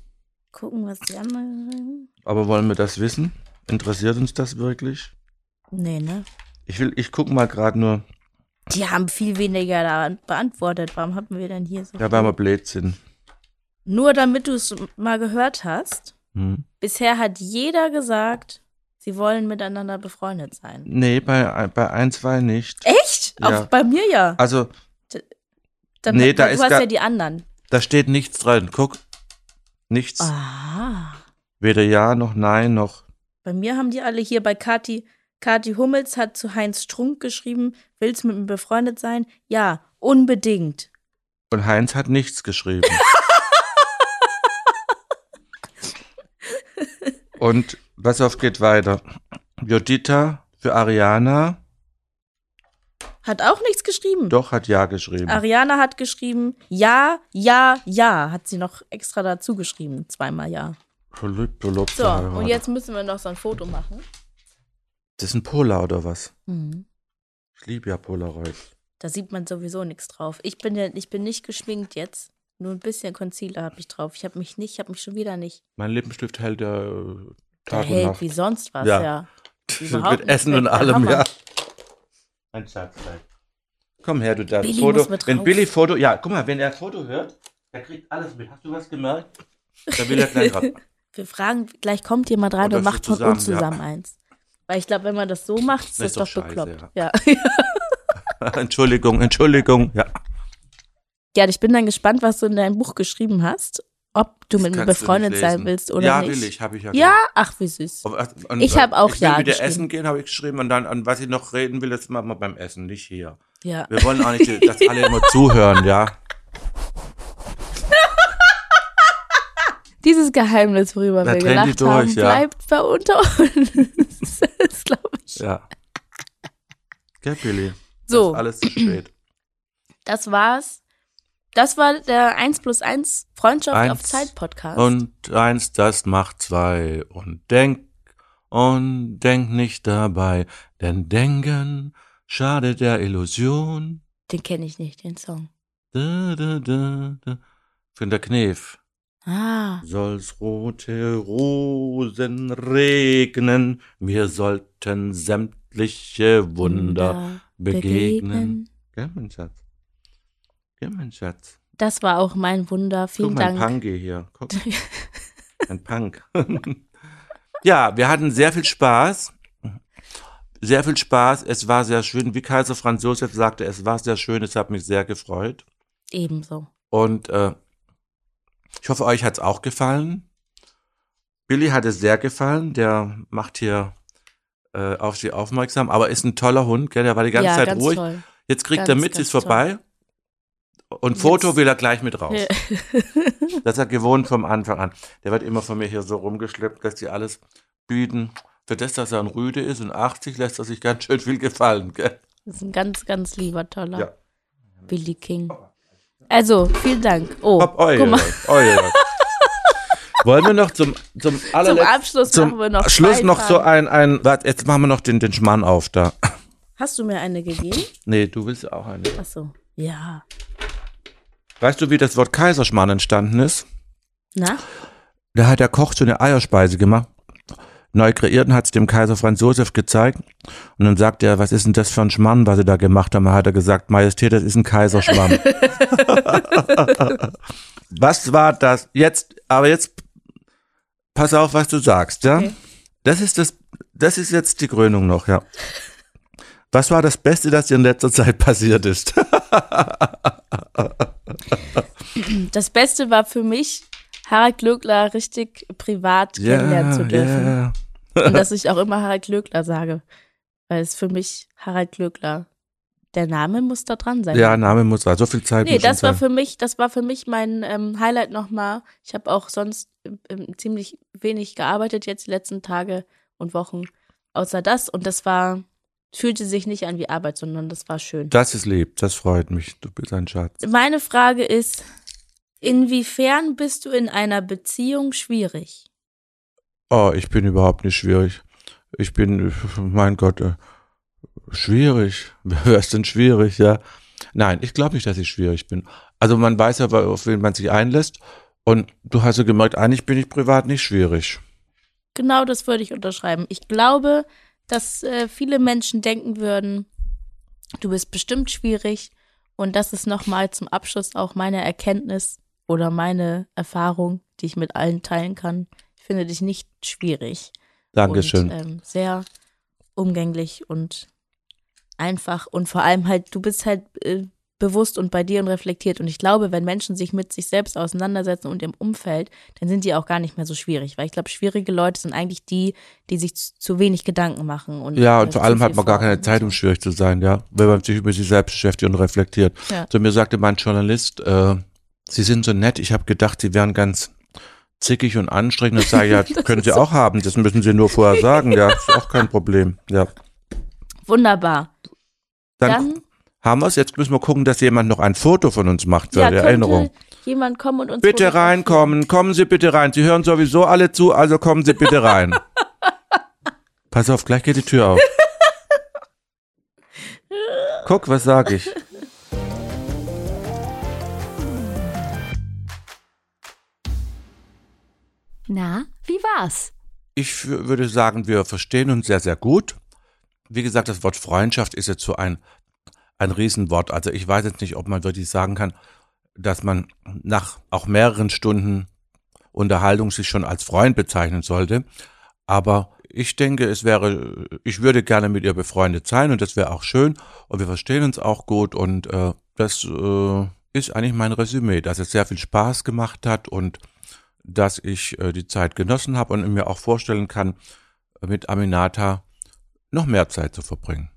gucken, was die anderen sagen. Aber wollen wir das wissen? Interessiert uns das wirklich? Nee, ne? Ich will, ich guck mal gerade nur, Die haben viel weniger da beantwortet. Warum haben wir denn hier so? ja, weil wir blöd sind. Nur damit du es mal gehört hast. Hm. Bisher hat jeder gesagt, sie wollen miteinander befreundet sein. Nee, bei, bei ein, zwei nicht. Echt? Ja. Auch bei mir ja. Also, Dann, nee, da du ist hast ja die anderen. Da steht nichts drin. Guck. Nichts. Ah. Weder ja noch nein noch. Bei mir haben die alle hier bei Kati Kathi Hummels hat zu Heinz Strunk geschrieben, willst du mit mir befreundet sein? Ja, unbedingt. Und Heinz hat nichts geschrieben. Und was auf geht weiter? Juditha für Ariana. Hat auch nichts geschrieben. Doch, hat ja geschrieben. Ariana hat geschrieben, ja, ja, ja, hat sie noch extra dazu geschrieben, zweimal ja. Verliebt, verlobt, So, verheiratet. und jetzt müssen wir noch so ein Foto machen. Das ist ein Polar oder was? Mhm. Ich liebe ja Polaroid. Da sieht man sowieso nichts drauf. Ich bin ja, ich bin nicht geschminkt jetzt. Nur ein bisschen Concealer habe ich drauf. Ich habe mich nicht, ich habe mich schon wieder nicht. Mein Lippenstift hält ja äh, Der Tag und hält Nacht. wie sonst was, Ja. ja. überhaupt Mit nicht Essen weg, und der allem, Hammer. ja. Ein Schatz. Komm her, du da. Billy Foto. muss mit wenn. Billy Foto, ja, guck mal, wenn er Foto hört, der kriegt alles mit. Hast du was gemerkt? Da will er gleich drauf. Wir fragen, gleich kommt jemand rein Oder und macht von uns zusammen, ja. eins. Weil ich glaube, wenn man das so macht, ist Das ist doch doch bekloppt. scheiße, Ja. Entschuldigung, Entschuldigung. Ja. ja, ich bin dann gespannt, was du in deinem Buch geschrieben hast. Ob du mit mir befreundet sein willst oder ja, nicht. will ich, habe ich ja. Ja, ach, wie süß. gesagt. Und, Ich hab auch ich will ja geschrieben. essen gehen, habe ich geschrieben. Und dann, an was ich noch reden will, das machen wir beim Essen, nicht hier. Ja. Wir wollen auch nicht, dass alle immer zuhören, ja. Dieses Geheimnis, worüber Da wir gelacht durch, haben, ja. bleibt bei unter uns. das glaube ich. Ja. Gell, Billy? So. Das ist alles zu spät. Das war's. Das war der 1 plus 1 Freundschaft Eins auf Zeit Podcast. Und eins, das macht zwei. Und denk und denk nicht dabei. Denn denken schadet der Illusion. Den kenne ich nicht, den Song. Da, da, da, da. Für der Knef. Ah, Soll's rote Rosen regnen, wir sollten sämtliche Wunder begegnen. Gell, mein Schatz? Gell, mein Schatz? Das war auch mein Wunder. Vielen Guck Dank. Punky hier. Guck. Ein Punk. ja, wir hatten sehr viel Spaß. Sehr viel Spaß. Es war sehr schön. Wie Kaiser Franz Josef sagte, es war sehr schön. Es hat mich sehr gefreut. Ebenso. Und äh, ich hoffe, euch hat's auch gefallen. Billy hat es sehr gefallen. Der macht hier äh, auf sie aufmerksam. Aber ist ein toller Hund. Gell? Der war die ganze ja, Zeit ruhig. toll. Jetzt kriegt Ganz, er mit, sie ist vorbei. Und Jetzt- Foto will er gleich mit raus. Ja. Das ist er gewohnt vom Anfang an. Der wird immer von mir hier so rumgeschleppt, dass die alles bieten. Für das, dass er ein Rüde ist und 80, lässt er sich ganz schön viel gefallen. Gell? Das ist ein ganz, ganz lieber, toller Ja. Billy King. Also, vielen Dank. Oh, Hopp, oi, guck mal, oi. Wollen wir noch zum, zum zum allerletzten Abschluss zum machen wir noch Schluss noch so ein, ein, warte, jetzt machen wir noch den, den Schmann auf da. Hast du mir eine gegeben? Nee, du willst auch eine. Ach so. Ja. Weißt du, wie das Wort Kaiserschmarrn entstanden ist? Na? Da hat der Koch so eine Eierspeise gemacht. Neu kreiert und hat es dem Kaiser Franz Josef gezeigt. Und dann sagt er, was ist denn das für ein Schmarrn, was sie da gemacht haben? Da hat er gesagt, Majestät, das ist ein Kaiserschmarrn. was war das? Jetzt, aber jetzt, pass auf, was du sagst, ja? Okay. Das ist das, das ist jetzt die Krönung noch, ja. Was war das Beste, das dir in letzter Zeit passiert ist? Das Beste war für mich, Harald Glöckler richtig privat kennenlernen zu dürfen. ja. Und dass ich auch immer Harald Glöckler sage. Weil es für mich Harald Glöckler. Der Name muss da dran sein. Ja, Name muss sein. So viel Zeit Nee, das war sein. für mich, das war für mich mein ähm, Highlight nochmal. Ich habe auch sonst ähm, ähm, ziemlich wenig gearbeitet jetzt die letzten Tage und Wochen, außer das. Und das war, fühlte sich nicht an wie Arbeit, sondern das war schön. Das ist lieb, das freut mich. Du bist ein Schatz. Meine Frage ist, inwiefern bist du in einer Beziehung schwierig? Oh, ich bin überhaupt nicht schwierig. Ich bin, mein Gott, äh, schwierig. Wer ist denn schwierig, ja? Nein, ich glaube nicht, dass ich schwierig bin. Also man weiß ja, auf wen man sich einlässt. Und du hast ja gemerkt, eigentlich bin ich privat nicht schwierig. Genau das würde ich unterschreiben. Ich glaube, dass äh, viele Menschen denken würden, du bist bestimmt schwierig. Und das ist nochmal zum Abschluss auch meine Erkenntnis oder meine Erfahrung, die ich mit allen teilen kann. Ich finde dich nicht schwierig. Dankeschön. Und, ähm, sehr umgänglich und einfach. Und vor allem halt, du bist halt äh, bewusst und bei dir und reflektiert. Und ich glaube, wenn Menschen sich mit sich selbst auseinandersetzen und im Umfeld, dann sind die auch gar nicht mehr so schwierig. Weil ich glaube, schwierige Leute sind eigentlich die, die sich zu, wenig Gedanken machen. Und ja, äh, und vor allem hat man gar keine. Zeit, um schwierig zu sein, ja, wenn man sich über sich selbst beschäftigt und reflektiert. Ja. Zu mir sagte mein Journalist, äh, Sie sind so nett, ich habe gedacht, Sie wären ganz zickig und anstrengend. Das sage ich, ja, können Sie auch haben, das müssen Sie nur vorher sagen, ja, ist auch kein Problem, ja. Wunderbar. Dann, Dann, haben wir es, jetzt müssen wir gucken, dass jemand noch ein Foto von uns macht für ja, die Erinnerung. jemand kommen und uns Bitte reinkommen, kommen Sie bitte rein. Sie hören sowieso alle zu, also kommen Sie bitte rein. Pass auf, gleich geht die Tür auf. Guck, was sag ich? Na, wie war's? Ich würde sagen, wir verstehen uns sehr, sehr gut. Wie gesagt, das Wort Freundschaft ist jetzt so ein, ein Riesenwort. Also ich weiß jetzt nicht, ob man wirklich sagen kann, dass man nach auch mehreren Stunden Unterhaltung sich schon als Freund bezeichnen sollte. Aber ich denke, es wäre, ich würde gerne mit ihr befreundet sein und das wäre auch schön und wir verstehen uns auch gut und äh, das äh, ist eigentlich mein Resümee, dass es sehr viel Spaß gemacht hat und dass ich äh, die Zeit genossen habe und mir auch vorstellen kann, mit Aminata noch mehr Zeit zu verbringen.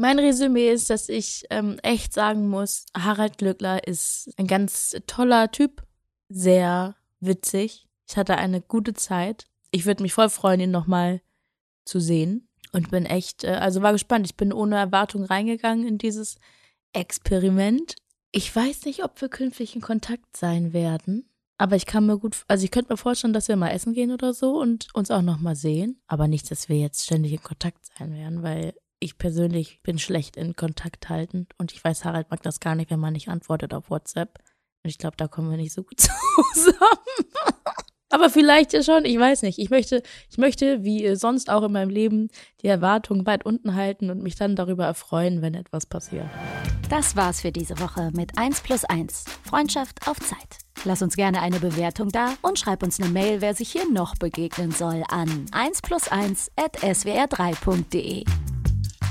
Mein Resümee ist, dass ich ähm, echt sagen muss, Harald Glückler ist ein ganz toller Typ, sehr witzig. Ich hatte eine gute Zeit. Ich würde mich voll freuen, ihn nochmal zu sehen. Und bin echt, äh, also war gespannt. Ich bin ohne Erwartung reingegangen in dieses Experiment. Ich weiß nicht, ob wir künftig in Kontakt sein werden. Aber ich kann mir gut, also ich könnte mir vorstellen, dass wir mal essen gehen oder so und uns auch nochmal sehen. Aber nicht, dass wir jetzt ständig in Kontakt sein werden, weil ich persönlich bin schlecht in Kontakt halten und ich weiß, Harald mag das gar nicht, wenn man nicht antwortet auf WhatsApp. Und ich glaube, da kommen wir nicht so gut zusammen. Aber vielleicht ja schon, ich weiß nicht. Ich möchte, ich möchte, wie äh, sonst auch in meinem Leben, die Erwartungen weit unten halten und mich dann darüber erfreuen, wenn etwas passiert. Das war's für diese Woche mit 1 plus 1. Freundschaft auf Zeit. Lass uns gerne eine Bewertung da und schreib uns eine Mail, wer sich hier noch begegnen soll, an 1 plus 1 at swr3.de.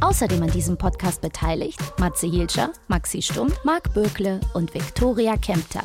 Außerdem an diesem Podcast beteiligt Matze Hilscher, Maxi Stumm, Marc Bökle und Viktoria Kempter.